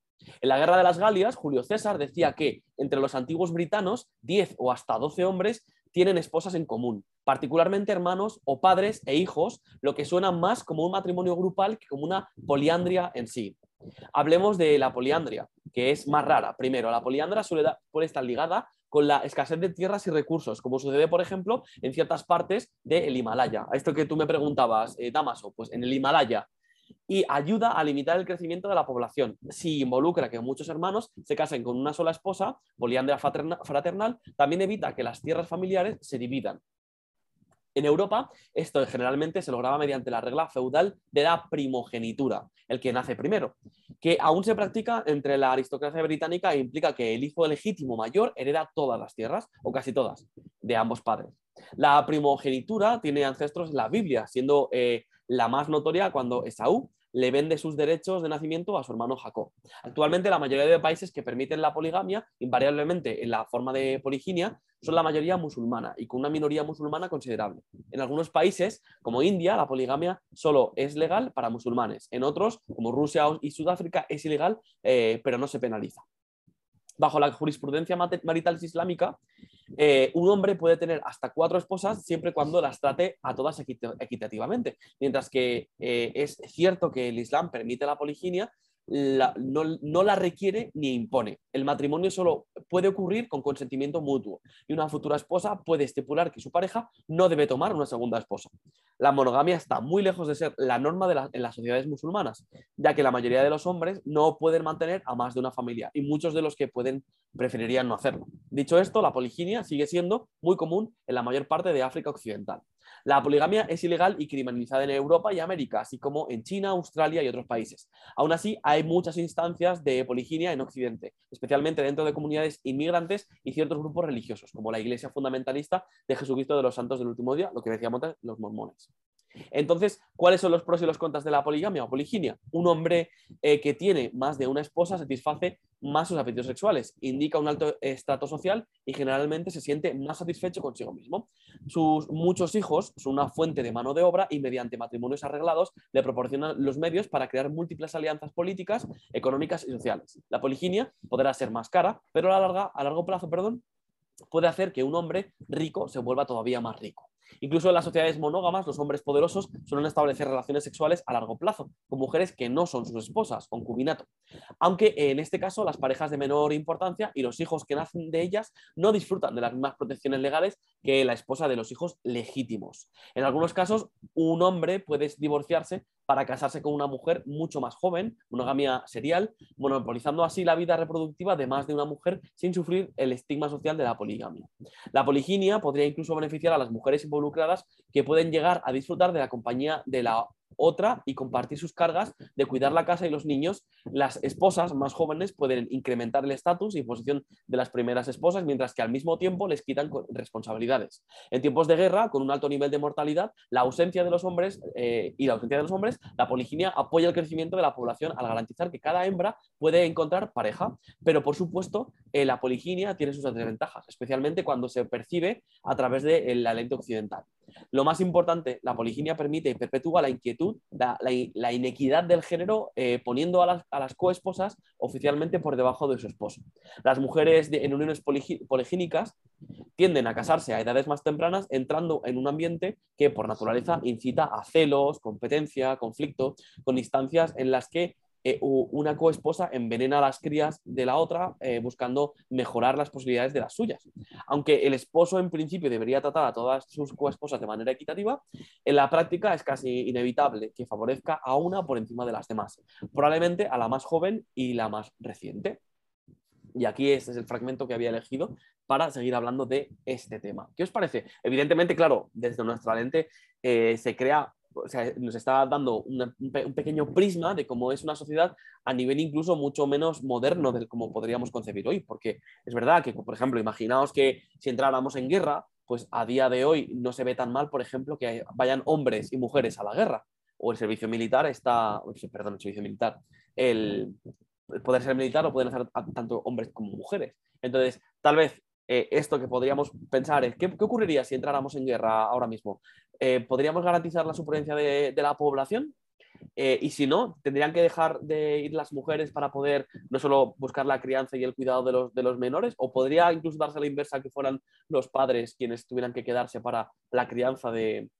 Speaker 1: En la Guerra de las Galias, Julio César decía que entre los antiguos britanos, 10 o hasta 12 hombres tienen esposas en común, particularmente hermanos o padres e hijos, lo que suena más como un matrimonio grupal que como una poliandria en sí. Hablemos de la poliandria, que es más rara. Primero, la poliandria suele, estar ligada con la escasez de tierras y recursos, como sucede, por ejemplo, en ciertas partes del Himalaya. A esto que tú me preguntabas, eh, Damaso, pues en el Himalaya y ayuda a limitar el crecimiento de la población. Si involucra que muchos hermanos se casen con una sola esposa, poliandria fraternal, también evita que las tierras familiares se dividan. En Europa, esto generalmente se lograba mediante la regla feudal de la primogenitura, el que nace primero, que aún se practica entre la aristocracia británica e implica que el hijo legítimo mayor hereda todas las tierras, o casi todas, de ambos padres. La primogenitura tiene ancestros en la Biblia, siendo eh, la más notoria cuando Esaú le vende sus derechos de nacimiento a su hermano Jacob. Actualmente la mayoría de países que permiten la poligamia, invariablemente en la forma de poliginia, son la mayoría musulmana y con una minoría musulmana considerable. En algunos países, como India, la poligamia solo es legal para musulmanes. En otros, como Rusia y Sudáfrica, es ilegal, eh, pero no se penaliza. Bajo la jurisprudencia marital islámica, eh, un hombre puede tener hasta cuatro esposas siempre cuando las trate a todas equitativamente. Mientras que eh, es cierto que el Islam permite la poliginia, no, la requiere ni impone. El matrimonio solo puede ocurrir con consentimiento mutuo y una futura esposa puede estipular que su pareja no debe tomar una segunda esposa. La monogamia está muy lejos de ser la norma en las sociedades musulmanas, ya que la mayoría de los hombres no pueden mantener a más de una familia y muchos de los que pueden preferirían no hacerlo. Dicho esto, la poliginia sigue siendo muy común en la mayor parte de África Occidental. La poligamia es ilegal y criminalizada en Europa y América, así como en China, Australia y otros países. Aún así, hay muchas instancias de poliginia en Occidente, especialmente dentro de comunidades inmigrantes y ciertos grupos religiosos, como la Iglesia Fundamentalista de Jesucristo de los Santos del Último Día, lo que decíamos los mormones. Entonces, ¿cuáles son los pros y los contras de la poligamia o poliginia? Un hombre eh, que tiene más de una esposa satisface más sus apetitos sexuales, indica un alto estrato social y generalmente se siente más satisfecho consigo mismo. Sus muchos hijos son una fuente de mano de obra y mediante matrimonios arreglados le proporcionan los medios para crear múltiples alianzas políticas, económicas y sociales. La poliginia podrá ser más cara, pero a, a largo plazo perdón, puede hacer que un hombre rico se vuelva todavía más rico. Incluso en las sociedades monógamas, los hombres poderosos suelen establecer relaciones sexuales a largo plazo con mujeres que no son sus esposas, concubinato. Aunque en este caso las parejas de menor importancia y los hijos que nacen de ellas no disfrutan de las mismas protecciones legales que la esposa de los hijos legítimos. En algunos casos, un hombre puede divorciarse para casarse con una mujer mucho más joven, monogamia serial, monopolizando así la vida reproductiva de más de una mujer sin sufrir el estigma social de la poligamia. La poliginia podría incluso beneficiar a las mujeres involucradas que pueden llegar a disfrutar de la compañía de la otra y compartir sus cargas de cuidar la casa y los niños. Las esposas más jóvenes pueden incrementar el estatus y posición de las primeras esposas, mientras que al mismo tiempo les quitan responsabilidades. En tiempos de guerra, con un alto nivel de mortalidad, la ausencia de los hombres eh, y la ausencia de los hombres, la poliginia apoya el crecimiento de la población al garantizar que cada hembra puede encontrar pareja. Pero por supuesto, eh, la poliginia tiene sus desventajas, especialmente cuando se percibe a través de la lente occidental. Lo más importante, la poliginia permite y perpetúa la inquietud, la, inequidad del género, eh, poniendo a las, coesposas oficialmente por debajo de su esposo. Las mujeres en uniones poligínicas tienden a casarse a edades más tempranas, entrando en un ambiente que por naturaleza incita a celos, competencia, conflicto, con instancias en las que eh, una coesposa envenena a las crías de la otra eh, buscando mejorar las posibilidades de las suyas. Aunque el esposo en principio debería tratar a todas sus coesposas de manera equitativa, en la práctica es casi inevitable que favorezca a una por encima de las demás, probablemente a la más joven y la más reciente. Y aquí este es el fragmento que había elegido para seguir hablando de este tema. ¿Qué os parece? Evidentemente, claro, desde nuestra lente eh, se crea nos está dando un pequeño prisma de cómo es una sociedad a nivel incluso mucho menos moderno del como podríamos concebir hoy, porque es verdad que, por ejemplo, imaginaos que si entráramos en guerra, pues a día de hoy no se ve tan mal, por ejemplo, que vayan hombres y mujeres a la guerra, o el servicio militar está, perdón, el servicio militar, el, poder ser militar lo pueden hacer tanto hombres como mujeres. Entonces, tal vez eh, esto que podríamos pensar es, ¿qué, ¿qué, ocurriría si entráramos en guerra ahora mismo? Eh, ¿podríamos garantizar la supervivencia de, la población? Eh, y si no, tendrían que dejar de ir las mujeres para poder no solo buscar la crianza y el cuidado de los, de los menores, o podría incluso darse la inversa que fueran los padres quienes tuvieran que quedarse para la crianza de,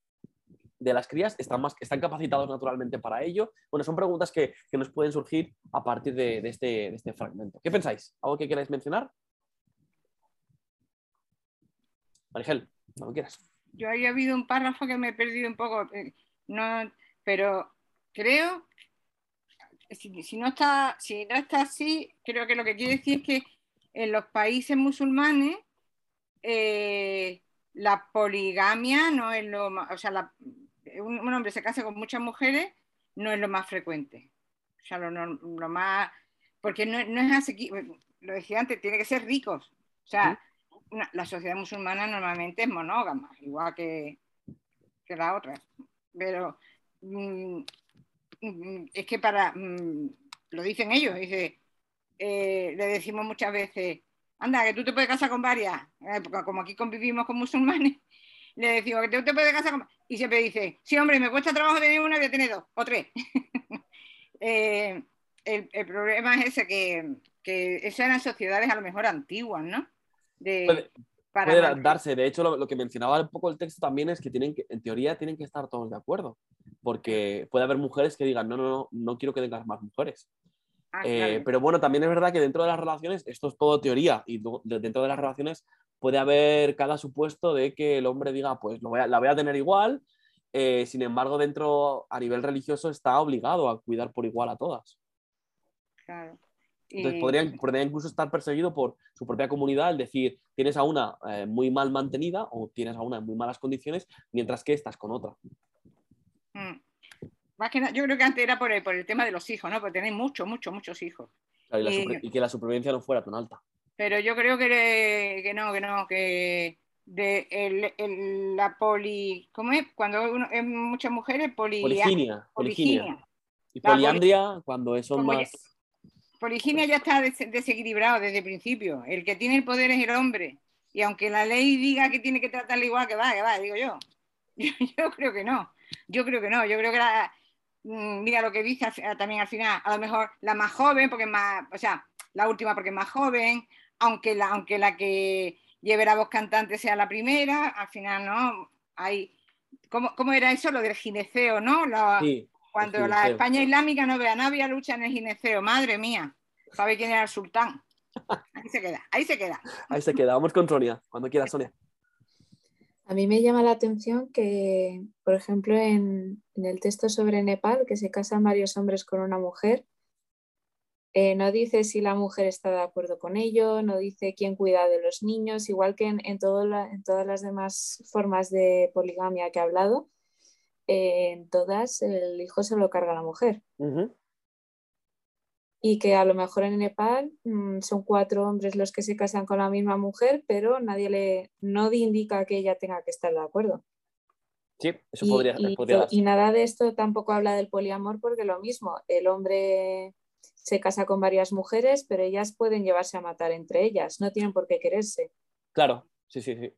Speaker 1: las crías, están, más, están capacitados naturalmente para ello. Bueno, son preguntas que, nos pueden surgir a partir de, este, de este fragmento. ¿Qué pensáis? ¿Algo que queráis mencionar? Marigel, lo quieras
Speaker 3: yo había habido un párrafo que me he perdido un poco, eh, no, pero creo, si, no está, si no está así, creo que lo que quiere decir es que en los países musulmanes eh, la poligamia no es lo más, o sea, un, hombre se casa con muchas mujeres no es lo más frecuente. O sea, lo, más, porque no, es así, lo decía antes, tiene que ser ricos. O sea, la sociedad musulmana normalmente es monógama, igual que, que la otra. Pero mm, mm, es que para, mm, lo dicen ellos, eh, le decimos muchas veces, anda, que tú te puedes casar con varias, eh, como aquí convivimos con musulmanes, [laughs] le decimos que tú te puedes casar con y siempre dice, sí, hombre, me cuesta trabajo tener una, voy a tener dos o tres. [laughs] Eh, el, el, problema es ese, que, que esas eran sociedades a lo mejor antiguas, ¿no?
Speaker 1: Puede, para darse. De hecho, lo, que mencionaba un poco el texto también es que tienen que, en teoría, tienen que estar todos de acuerdo. Porque puede haber mujeres que digan, no, no, no, no quiero que tengas más mujeres. Ah, eh, pero bueno, también es verdad que dentro de las relaciones, esto es todo teoría, y dentro de las relaciones puede haber cada supuesto de que el hombre diga, pues lo voy a, la voy a tener igual, eh, sin embargo, dentro, a nivel religioso, está obligado a cuidar por igual a todas.
Speaker 3: Claro.
Speaker 1: Entonces podrían, podría incluso estar perseguido por su propia comunidad, el decir, tienes a una eh, muy mal mantenida o tienes a una en muy malas condiciones, mientras que estás con otra.
Speaker 3: Mm. yo creo que antes era por el, por el tema de los hijos, ¿no? Porque tenéis muchos, muchos, muchos hijos.
Speaker 1: y, que la supervivencia no fuera tan alta.
Speaker 3: Pero yo creo que, que no, que no, que de el, la poli... ¿Cómo es? Cuando uno, es muchas mujeres, poli,
Speaker 1: poliginia, poliginia. Y poliandria, cuando son más
Speaker 3: Poliginia ya está desequilibrado desde el principio. El que tiene el poder es el hombre. Y aunque la ley diga que tiene que tratarle igual, que va, que va, digo [laughs] yo. Yo, creo que no. Yo creo que no. Yo creo que mm, mira lo que dice también al final, a lo mejor la más joven, porque es más, o sea, la última porque es más joven, aunque la, aunque la que lleve la voz cantante sea la primera, al final no. Hay, ¿cómo, cómo era eso? Lo del gineceo, ¿no? sí. Cuando la España islámica no vea nadie lucha en el gineceo, madre mía, sabe quién era el sultán. Ahí se queda, ahí se queda.
Speaker 1: Ahí se queda. Vamos con Sonia, cuando quiera, Sonia.
Speaker 2: A mí me llama la atención que, por ejemplo, en, el texto sobre Nepal, que se casan varios hombres con una mujer, eh, no dice si la mujer está de acuerdo con ello, no dice quién cuida de los niños, igual que en, en todas las demás formas de poligamia que he hablado, en todas el hijo se lo carga la mujer. Y que a lo mejor en Nepal mm, son cuatro hombres los que se casan con la misma mujer, pero nadie le no indica que ella tenga que estar de acuerdo.
Speaker 1: Sí, eso podría,
Speaker 2: y, y nada de esto tampoco habla del poliamor porque lo mismo, el hombre se casa con varias mujeres, pero ellas pueden llevarse a matar entre ellas, no tienen por qué quererse.
Speaker 1: Claro, sí, sí, sí.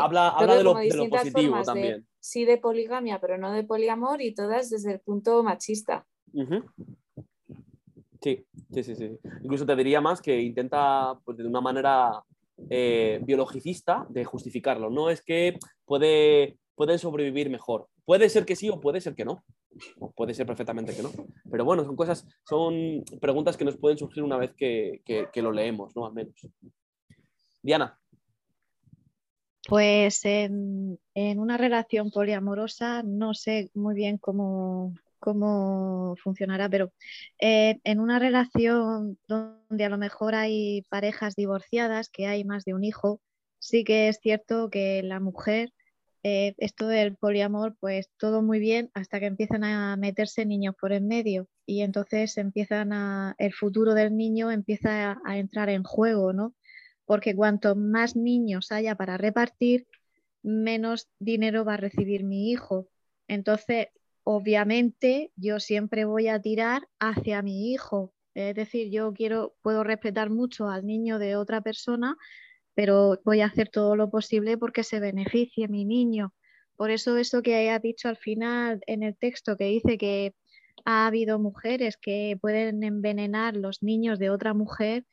Speaker 1: Habla, de, lo, positivo también.
Speaker 2: sí, de poligamia, pero no de poliamor y todas desde el punto machista.
Speaker 1: Sí, sí, sí, sí. Incluso te diría más que intenta pues, de una manera eh, biologicista de justificarlo. No es que puede, pueden sobrevivir mejor. Puede ser que sí o puede ser que no. O puede ser perfectamente que no. Pero bueno, son cosas, son preguntas que nos pueden surgir una vez que, lo leemos, ¿no? Al menos. Diana.
Speaker 4: Pues en, una relación poliamorosa no sé muy bien cómo, cómo funcionará, pero eh, en una relación donde a lo mejor hay parejas divorciadas, que hay más de un hijo, sí que es cierto que la mujer, eh, esto del poliamor, pues todo muy bien hasta que empiezan a meterse niños por en medio y entonces empiezan a, el futuro del niño empieza a, a entrar en juego, ¿no? Porque cuanto más niños haya para repartir, menos dinero va a recibir mi hijo. Entonces, obviamente yo siempre voy a tirar hacia mi hijo. Es decir, yo quiero, puedo respetar mucho al niño de otra persona, pero voy a hacer todo lo posible porque se beneficie mi niño. Por eso eso que haya dicho al final en el texto que dice que ha habido mujeres que pueden envenenar los niños de otra mujer,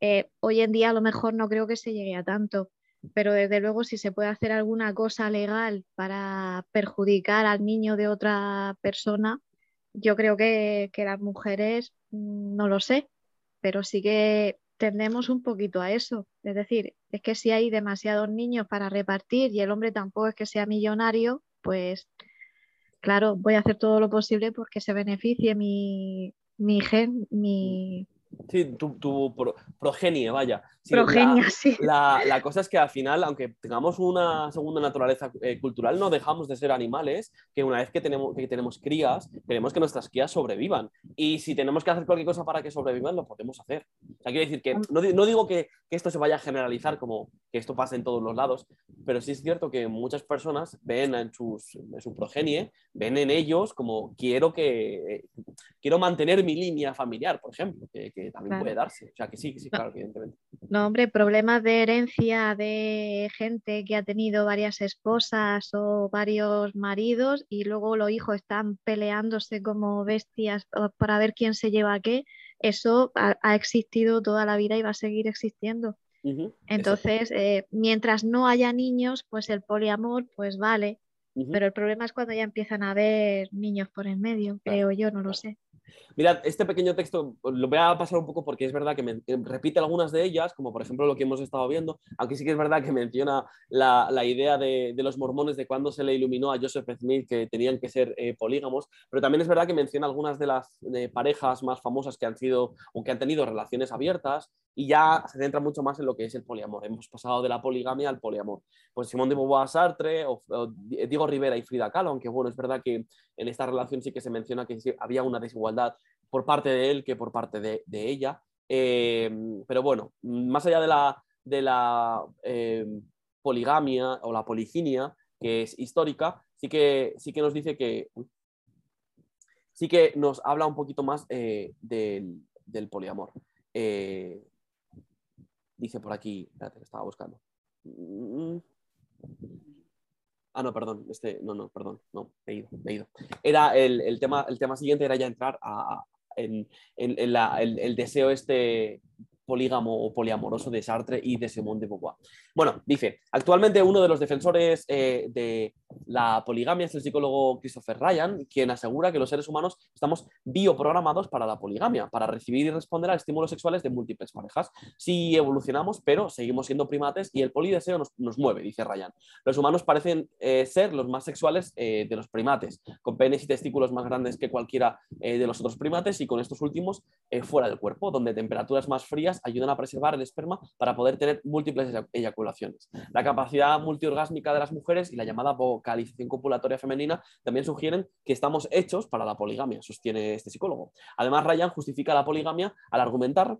Speaker 4: eh, hoy en día a lo mejor no creo que se llegue a tanto pero desde luego si se puede hacer alguna cosa legal para perjudicar al niño de otra persona, yo creo que, las mujeres mm, no lo sé, pero sí que tendemos un poquito a eso. Es decir, es que si hay demasiados niños para repartir y el hombre tampoco es que sea millonario, pues claro, voy a hacer todo lo posible porque se beneficie mi, mi gen, mi,
Speaker 1: Sí, tu, progenie, vaya.
Speaker 4: Progenia, sí.
Speaker 1: La, cosa es que al final, aunque tengamos una segunda naturaleza eh, cultural, no dejamos de ser animales que una vez que tenemos, que tenemos crías, queremos que nuestras crías sobrevivan. Y si tenemos que hacer cualquier cosa para que sobrevivan, lo podemos hacer. O sea, quiero decir que no, no digo que, que, esto se vaya a generalizar como que esto pase en todos los lados, pero sí es cierto que muchas personas ven en, sus, en su progenie, ven en ellos como quiero que quiero mantener mi línea familiar, por ejemplo, que, que también puede darse. O sea, que sí, que sí, claro, evidentemente.
Speaker 4: No, hombre, problemas de herencia de gente que ha tenido varias esposas o varios maridos y luego los hijos están peleándose como bestias para ver quién se lleva qué, eso ha, existido toda la vida y va a seguir existiendo. Entonces, eh, mientras no haya niños, pues el poliamor, pues vale, pero el problema es cuando ya empiezan a haber niños por en medio, creo yo, no lo sé.
Speaker 1: Mirad, este pequeño texto lo voy a pasar un poco porque es verdad que me, repite algunas de ellas, como por ejemplo lo que hemos estado viendo, aunque sí que es verdad que menciona la, idea de, los mormones de cuando se le iluminó a Joseph Smith que tenían que ser eh, polígamos, pero también es verdad que menciona algunas de las parejas más famosas que han sido o que han tenido relaciones abiertas y ya se centra mucho más en lo que es el poliamor. Hemos pasado de la poligamia al poliamor. Pues Simón de Beauvoir Sartre, o, Diego Rivera y Frida Kahlo, aunque bueno, es verdad que en esta relación sí que se menciona que había una desigualdad por parte de él que por parte de, ella. Eh, pero bueno, más allá de la, de la eh, poligamia o la poliginia, que es histórica, sí que, sí que nos dice que sí que nos habla un poquito más eh, del, del, poliamor. dice por aquí, espérate, que estaba buscando. Ah, no, perdón, este, no, no, perdón, no, he ido, he ido. Era el, tema, el tema siguiente era ya entrar a, en, el, deseo este polígamo o poliamoroso de Sartre y de Simone de Beauvoir. Bueno, dice, actualmente uno de los defensores eh, de la poligamia es el psicólogo Christopher Ryan, quien asegura que los seres humanos estamos bioprogramados para la poligamia, para recibir y responder a estímulos sexuales de múltiples parejas. Sí evolucionamos, pero seguimos siendo primates y el polideseo nos, mueve, dice Ryan. Los humanos parecen eh, ser los más sexuales eh, de los primates, con penes y testículos más grandes que cualquiera de los otros primates y con estos últimos fuera del cuerpo, donde temperaturas más frías ayudan a preservar el esperma para poder tener múltiples eyaculaciones. La capacidad multiorgásmica de las mujeres y la llamada focalización copulatoria femenina también sugieren que estamos hechos para la poligamia, sostiene este psicólogo. Además, Ryan justifica la poligamia al argumentar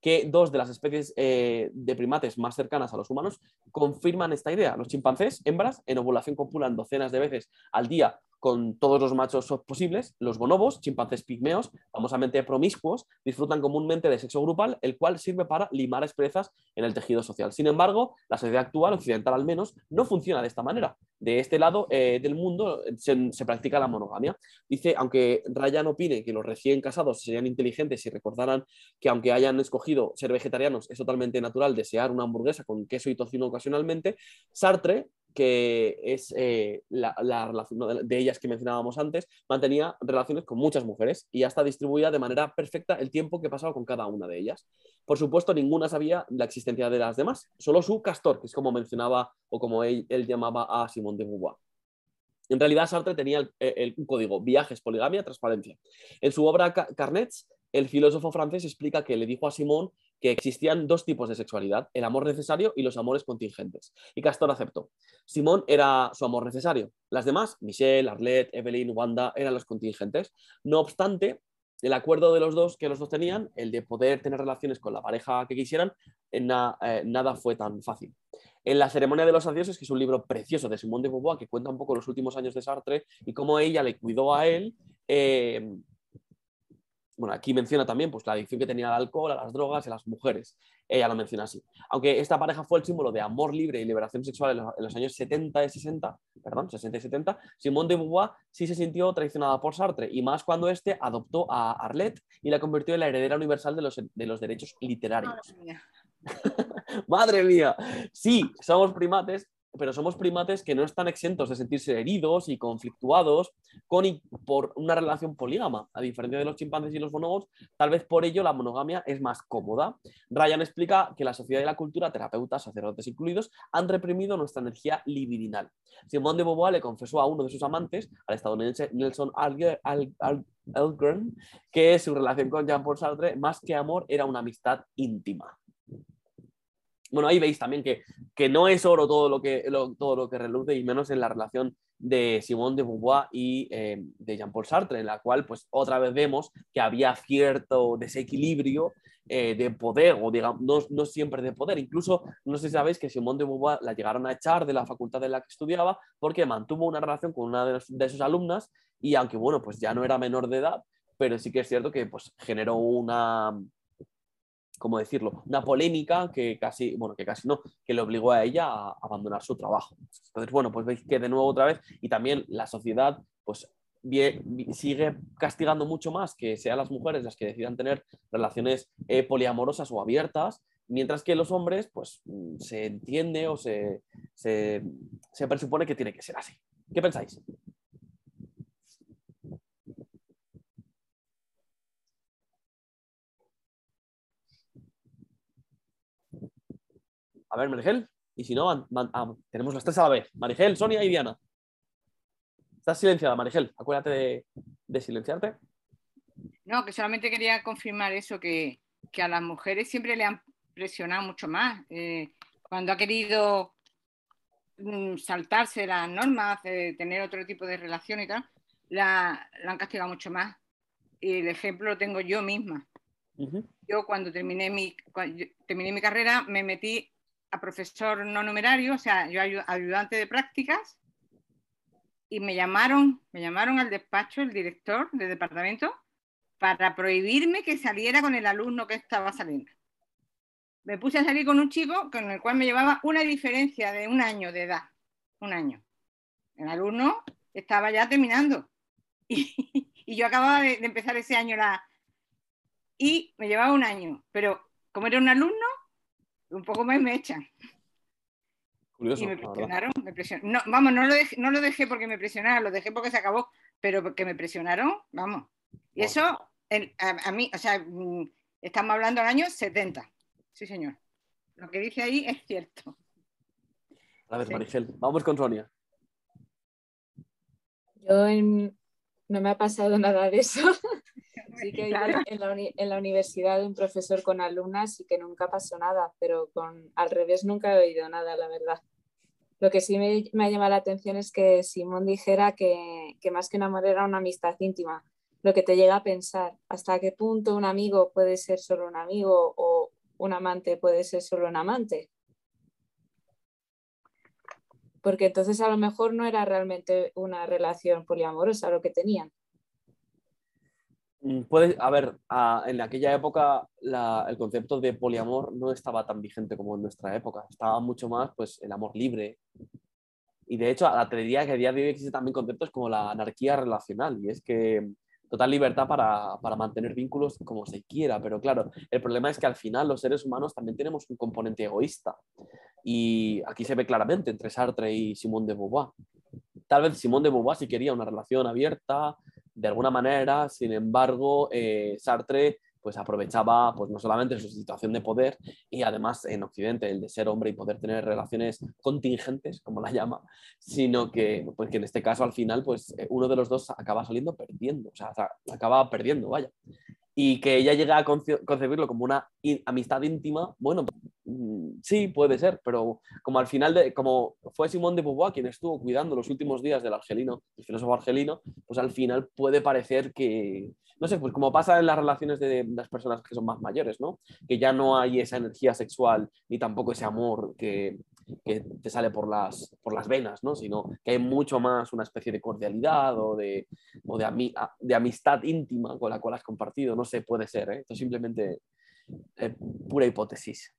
Speaker 1: que dos de las especies eh, de primates más cercanas a los humanos confirman esta idea. Los chimpancés, hembras, en ovulación copulan docenas de veces al día con todos los machos posibles, los bonobos, chimpancés pigmeos, famosamente promiscuos, disfrutan comúnmente de sexo grupal, el cual sirve para limar asperezas en el tejido social. Sin embargo, la sociedad actual, occidental al menos, no funciona de esta manera. De este lado eh, del mundo se, practica la monogamia. Dice, aunque Ryan opine que los recién casados serían inteligentes si recordaran que aunque hayan escogido ser vegetarianos, es totalmente natural desear una hamburguesa con queso y tocino ocasionalmente, Sartre que es eh, la, relación de ellas que mencionábamos antes, mantenía relaciones con muchas mujeres y ya está distribuida de manera perfecta el tiempo que pasaba con cada una de ellas. Por supuesto, ninguna sabía la existencia de las demás, solo su castor, que es como mencionaba o como él, llamaba a Simón de Beauvoir. En realidad, Sartre tenía el, código viajes, poligamia, transparencia. En su obra Carnets, el filósofo francés explica que le dijo a Simón que existían dos tipos de sexualidad, el amor necesario y los amores contingentes. Y Castor aceptó. Simón era su amor necesario. Las demás, Michelle, Arlette, Evelyn, Wanda, eran los contingentes. No obstante, el acuerdo de los dos que los dos tenían, el de poder tener relaciones con la pareja que quisieran, en eh, nada fue tan fácil. En La ceremonia de los adioses, que es un libro precioso de Simón de Beauvoir que cuenta un poco los últimos años de Sartre y cómo ella le cuidó a él, eh, bueno, aquí menciona también pues, la adicción que tenía al alcohol, a las drogas y a las mujeres. Ella lo menciona así. Aunque esta pareja fue el símbolo de amor libre y liberación sexual en los, años 70 y 60, perdón, 60 y 70, Simone de Beauvoir sí se sintió traicionada por Sartre, y más cuando éste adoptó a Arlette y la convirtió en la heredera universal de los, de los derechos literarios. Madre mía. [laughs] Sí, somos primates, pero somos primates que no están exentos de sentirse heridos y conflictuados con y por una relación polígama. A diferencia de los chimpancés y los bonobos, tal vez por ello la monogamia es más cómoda. Ryan explica que la sociedad y la cultura, terapeutas, sacerdotes incluidos, han reprimido nuestra energía libidinal. Simón de Beauvoir le confesó a uno de sus amantes, al estadounidense Nelson Algren, que su relación con Jean-Paul Sartre, más que amor, era una amistad íntima bueno, ahí veis también que, que no es oro todo lo que, todo lo que reluce, y menos en la relación de Simone de Beauvoir y eh, de Jean-Paul Sartre, en la cual, pues, otra vez vemos que había cierto desequilibrio eh, de poder, o digamos, no, no, siempre de poder. Incluso, no sé si sabéis que Simone de Beauvoir la llegaron a echar de la facultad en la que estudiaba porque mantuvo una relación con una de, de sus alumnas y aunque, bueno, pues ya no era menor de edad, pero sí que es cierto que pues, generó una, ¿cómo decirlo? Una polémica que casi, bueno, que casi no, que le obligó a ella a abandonar su trabajo. Entonces, bueno, pues veis que de nuevo otra vez, y también la sociedad, pues sigue castigando mucho más que sean las mujeres las que decidan tener relaciones eh, poliamorosas o abiertas, mientras que los hombres, pues se entiende o se, se presupone que tiene que ser así. ¿Qué pensáis? A ver, Marigel. Y si no, ah, tenemos las tres a la vez. Marigel, Sonia y Diana. Estás silenciada, Marigel. Acuérdate de, silenciarte.
Speaker 3: No, que solamente quería confirmar eso, que, a las mujeres siempre le han presionado mucho más. Eh, cuando ha querido mm, saltarse las normas, tener otro tipo de relación y tal, la, han castigado mucho más. Y el ejemplo lo tengo yo misma. Yo cuando terminé mi, cuando terminé mi carrera me metí a profesor no numerario, o sea, yo ayudante de prácticas, y me llamaron, me llamaron al despacho, el director del departamento, para prohibirme que saliera con el alumno que estaba saliendo. Me puse a salir con un chico con el cual me llevaba una diferencia de un año de edad, un año. El alumno estaba ya terminando [laughs] y, yo acababa de, de, empezar ese año la... Y me llevaba un año, pero como era un alumno, un poco más me echan.
Speaker 1: Curioso,
Speaker 3: y me presionaron, me presionaron. No, vamos, no lo, dejé, no lo dejé porque me presionaron, lo dejé porque se acabó, pero porque me presionaron, vamos. Y eso, a, mí, o sea, mm, estamos hablando del año 70. Sí, señor. Lo que dice ahí es cierto.
Speaker 1: A ver, Marigel, vamos con Sonia.
Speaker 2: Yo no me ha pasado nada de eso. [laughs] Sí que [laughs] en, la en, la universidad un profesor con alumnas y que nunca pasó nada, pero con al revés nunca he oído nada, la verdad. Lo que sí me, me ha llamado la atención es que Simón dijera que, que más que un amor era una amistad íntima, lo que te llega a pensar, hasta qué punto un amigo puede ser solo un amigo o un amante puede ser solo un amante. Porque entonces a lo mejor no era realmente una relación poliamorosa lo que tenían.
Speaker 1: Mm, puede, a ver, en aquella época el concepto de poliamor no estaba tan vigente como en nuestra época. Estaba mucho más pues, el amor libre. Y de hecho, la teoría que a día de hoy existen también conceptos como la anarquía relacional. Y es que total libertad para, para, mantener vínculos como se quiera. Pero claro, el problema es que al final los seres humanos también tenemos un componente egoísta. Y aquí se ve claramente entre Sartre y Simone de Beauvoir. Tal vez Simone de Beauvoir sí quería una relación abierta, de alguna manera, sin embargo, eh, Sartre pues aprovechaba pues no solamente su situación de poder y además en Occidente el de ser hombre y poder tener relaciones contingentes, como la llama, sino que, pues, que en este caso al final pues eh, uno de los dos acaba saliendo perdiendo, o sea, acaba perdiendo, vaya. Y que ella llega a concebirlo como una amistad íntima, bueno, mm, sí, puede ser, pero como al final, de, como fue Simón de Beauvoir quien estuvo cuidando los últimos días del argelino, el filósofo argelino, pues al final puede parecer que, no sé, pues como pasa en las relaciones de las personas que son más mayores, ¿no? Que ya no hay esa energía sexual ni tampoco ese amor que, que te sale por las, por las venas, ¿no? Sino que hay mucho más una especie de cordialidad o de, o de, de amistad íntima con la cual has compartido, no sé, puede ser, ¿eh? Esto es simplemente pura hipótesis.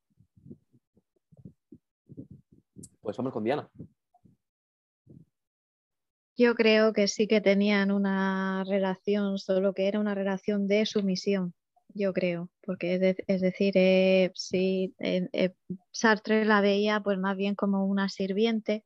Speaker 1: Pues vamos con Diana.
Speaker 4: Yo creo que sí que tenían una relación, solo que era una relación de sumisión, yo creo, porque es, decir, eh, sí, eh, eh, Sartre la veía pues más bien como una sirviente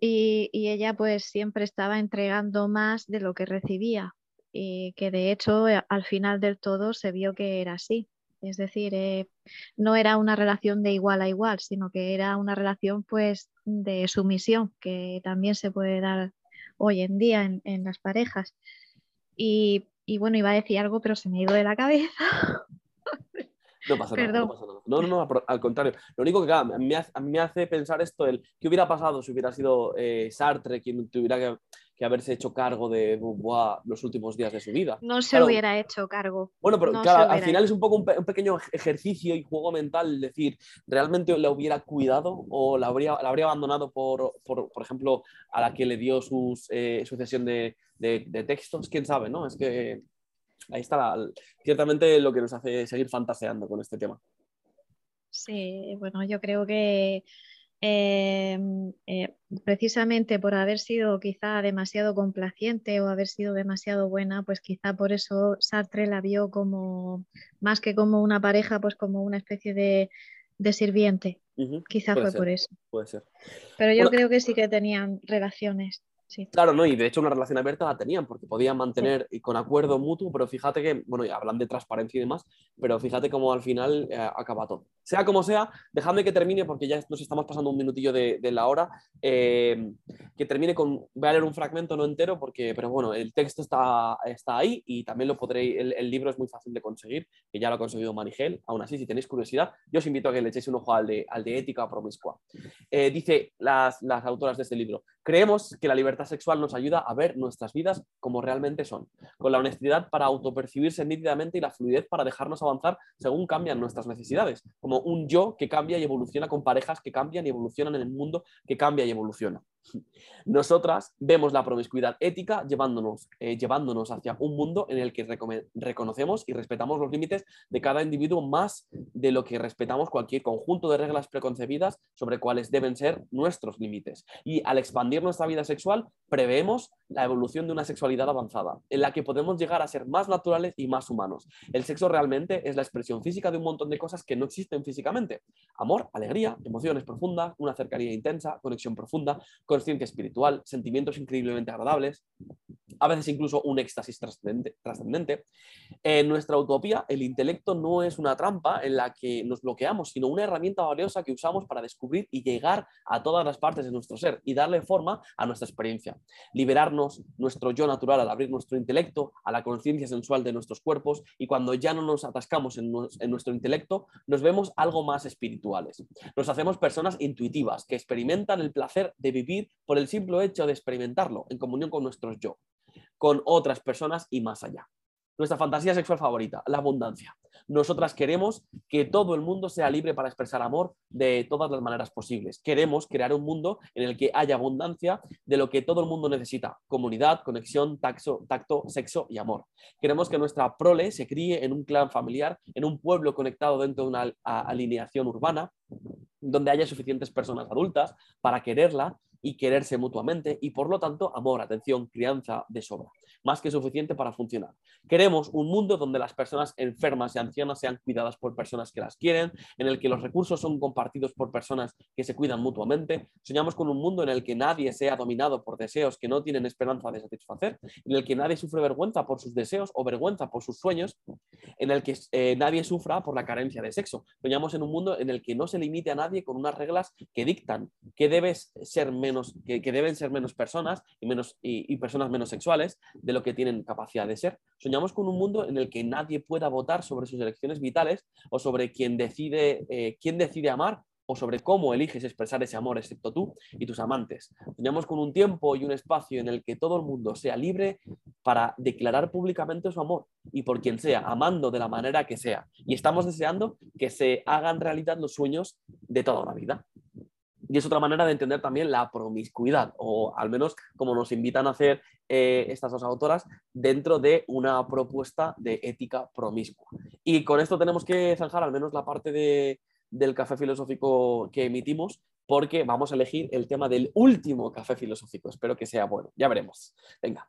Speaker 4: y, ella pues siempre estaba entregando más de lo que recibía y que de hecho al final del todo se vio que era así. Es decir, no era una relación de igual a igual, sino que era una relación pues de sumisión, que también se puede dar hoy en día en, las parejas. Y, bueno, iba a decir algo, pero se me ha ido de la cabeza. [laughs]
Speaker 1: No pasa nada, no pasa nada. No, no, al contrario. Lo único que a, mí, me hace pensar esto, el qué hubiera pasado si hubiera sido eh, Sartre quien tuviera que que haberse hecho cargo de Beauvoir los últimos días de su vida.
Speaker 4: No se hubiera hecho cargo.
Speaker 1: Bueno, pero claro, al final es un poco un, pequeño ejercicio y juego mental, decir, ¿realmente la hubiera cuidado o la habría, la habría abandonado por, por, por, ejemplo, a la que le dio sus, eh, su de, de, textos? ¿Quién sabe, no? Es que ahí está ciertamente lo que nos hace seguir fantaseando con este tema.
Speaker 4: Sí, bueno, yo creo que Em, eh, precisamente por haber sido quizá demasiado complaciente o haber sido demasiado buena, pues quizá por eso Sartre la vio como, más que como una pareja, pues como una especie de, sirviente. Quizá fue por eso.
Speaker 1: Puede ser.
Speaker 4: Pero yo creo que sí que tenían relaciones.
Speaker 1: Claro, no, y de hecho una relación abierta la tenían porque podían mantener y con acuerdo mutuo, pero fíjate que, bueno, y hablan de transparencia y demás, pero fíjate cómo al final eh, acaba todo. Sea como sea, dejadme que termine porque ya nos estamos pasando un minutillo de, la hora, eh, que termine con, voy a leer un fragmento no entero porque, pero bueno, el texto está, está ahí y también lo podréis, el, libro es muy fácil de conseguir, que ya lo ha conseguido Marigel, aún así, si tenéis curiosidad, yo os invito a que le echéis un ojo al de, al de Ética Promiscua. Eh, dice las, las autoras de este libro, creemos que la libertad sexual nos ayuda a ver nuestras vidas como realmente son, con la honestidad para autopercibirse nítidamente y la fluidez para dejarnos avanzar según cambian nuestras necesidades, como un yo que cambia y evoluciona con parejas que cambian y evolucionan en el mundo que cambia y evoluciona. Nosotras vemos la promiscuidad ética llevándonos, eh, llevándonos hacia un mundo en el que reconocemos y respetamos los límites de cada individuo más de lo que respetamos cualquier conjunto de reglas preconcebidas sobre cuáles deben ser nuestros límites. Y al expandir nuestra vida sexual, preveemos la evolución de una sexualidad avanzada, en la que podemos llegar a ser más naturales y más humanos. El sexo realmente es la expresión física de un montón de cosas que no existen físicamente. Amor, alegría, emociones profundas, una cercanía intensa, conexión profunda, consciencia espiritual, sentimientos increíblemente agradables. a veces incluso un éxtasis trascendente. En nuestra utopía, el intelecto no es una trampa en la que nos bloqueamos, sino una herramienta valiosa que usamos para descubrir y llegar a todas las partes de nuestro ser y darle forma a nuestra experiencia. Liberarnos nuestro yo natural al abrir nuestro intelecto a la conciencia sensual de nuestros cuerpos y cuando ya no nos atascamos en, en nuestro intelecto, nos vemos algo más espirituales. Nos hacemos personas intuitivas que experimentan el placer de vivir por el simple hecho de experimentarlo en comunión con nuestros yo con otras personas y más allá. Nuestra fantasía sexual favorita, la abundancia. Nosotras queremos que todo el mundo sea libre para expresar amor de todas las maneras posibles. Queremos crear un mundo en el que haya abundancia de lo que todo el mundo necesita. Comunidad, conexión, tacto, sexo y amor. Queremos que nuestra prole se críe en un clan familiar, en un pueblo conectado dentro de una alineación urbana, donde haya suficientes personas adultas para quererla y quererse mutuamente y por lo tanto amor, atención, crianza de sobra, más que suficiente para funcionar. Queremos un mundo donde las personas enfermas y ancianas sean cuidadas por personas que las quieren, en el que los recursos son compartidos por personas que se cuidan mutuamente. Soñamos con un mundo en el que nadie sea dominado por deseos que no tienen esperanza de satisfacer, en el que nadie sufre vergüenza por sus deseos o vergüenza por sus sueños, en el que eh, nadie sufra por la carencia de sexo. Soñamos en un mundo en el que no se limite a nadie con unas reglas que dictan que debes ser menos que, deben ser menos personas y, menos, y, personas menos sexuales de lo que tienen capacidad de ser. Soñamos con un mundo en el que nadie pueda votar sobre sus elecciones vitales o sobre quién decide, eh, quién decide amar o sobre cómo eliges expresar ese amor, excepto tú y tus amantes. Soñamos con un tiempo y un espacio en el que todo el mundo sea libre para declarar públicamente su amor y por quien sea, amando de la manera que sea. Y estamos deseando que se hagan realidad los sueños de toda la vida. Y es otra manera de entender también la promiscuidad, o al menos como nos invitan a hacer eh, estas dos autoras, dentro de una propuesta de ética promiscua. Y con esto tenemos que zanjar al menos la parte del café filosófico que emitimos, porque vamos a elegir el tema del último café filosófico. Espero que sea bueno, ya veremos. Venga.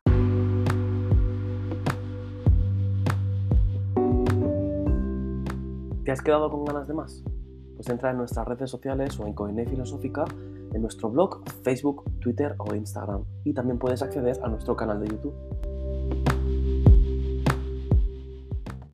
Speaker 1: ¿Te has quedado con ganas de más? Pues entra en nuestras redes sociales o en Coine Filosófica, en nuestro blog, Facebook, Twitter o Instagram. Y también puedes acceder a nuestro canal de YouTube.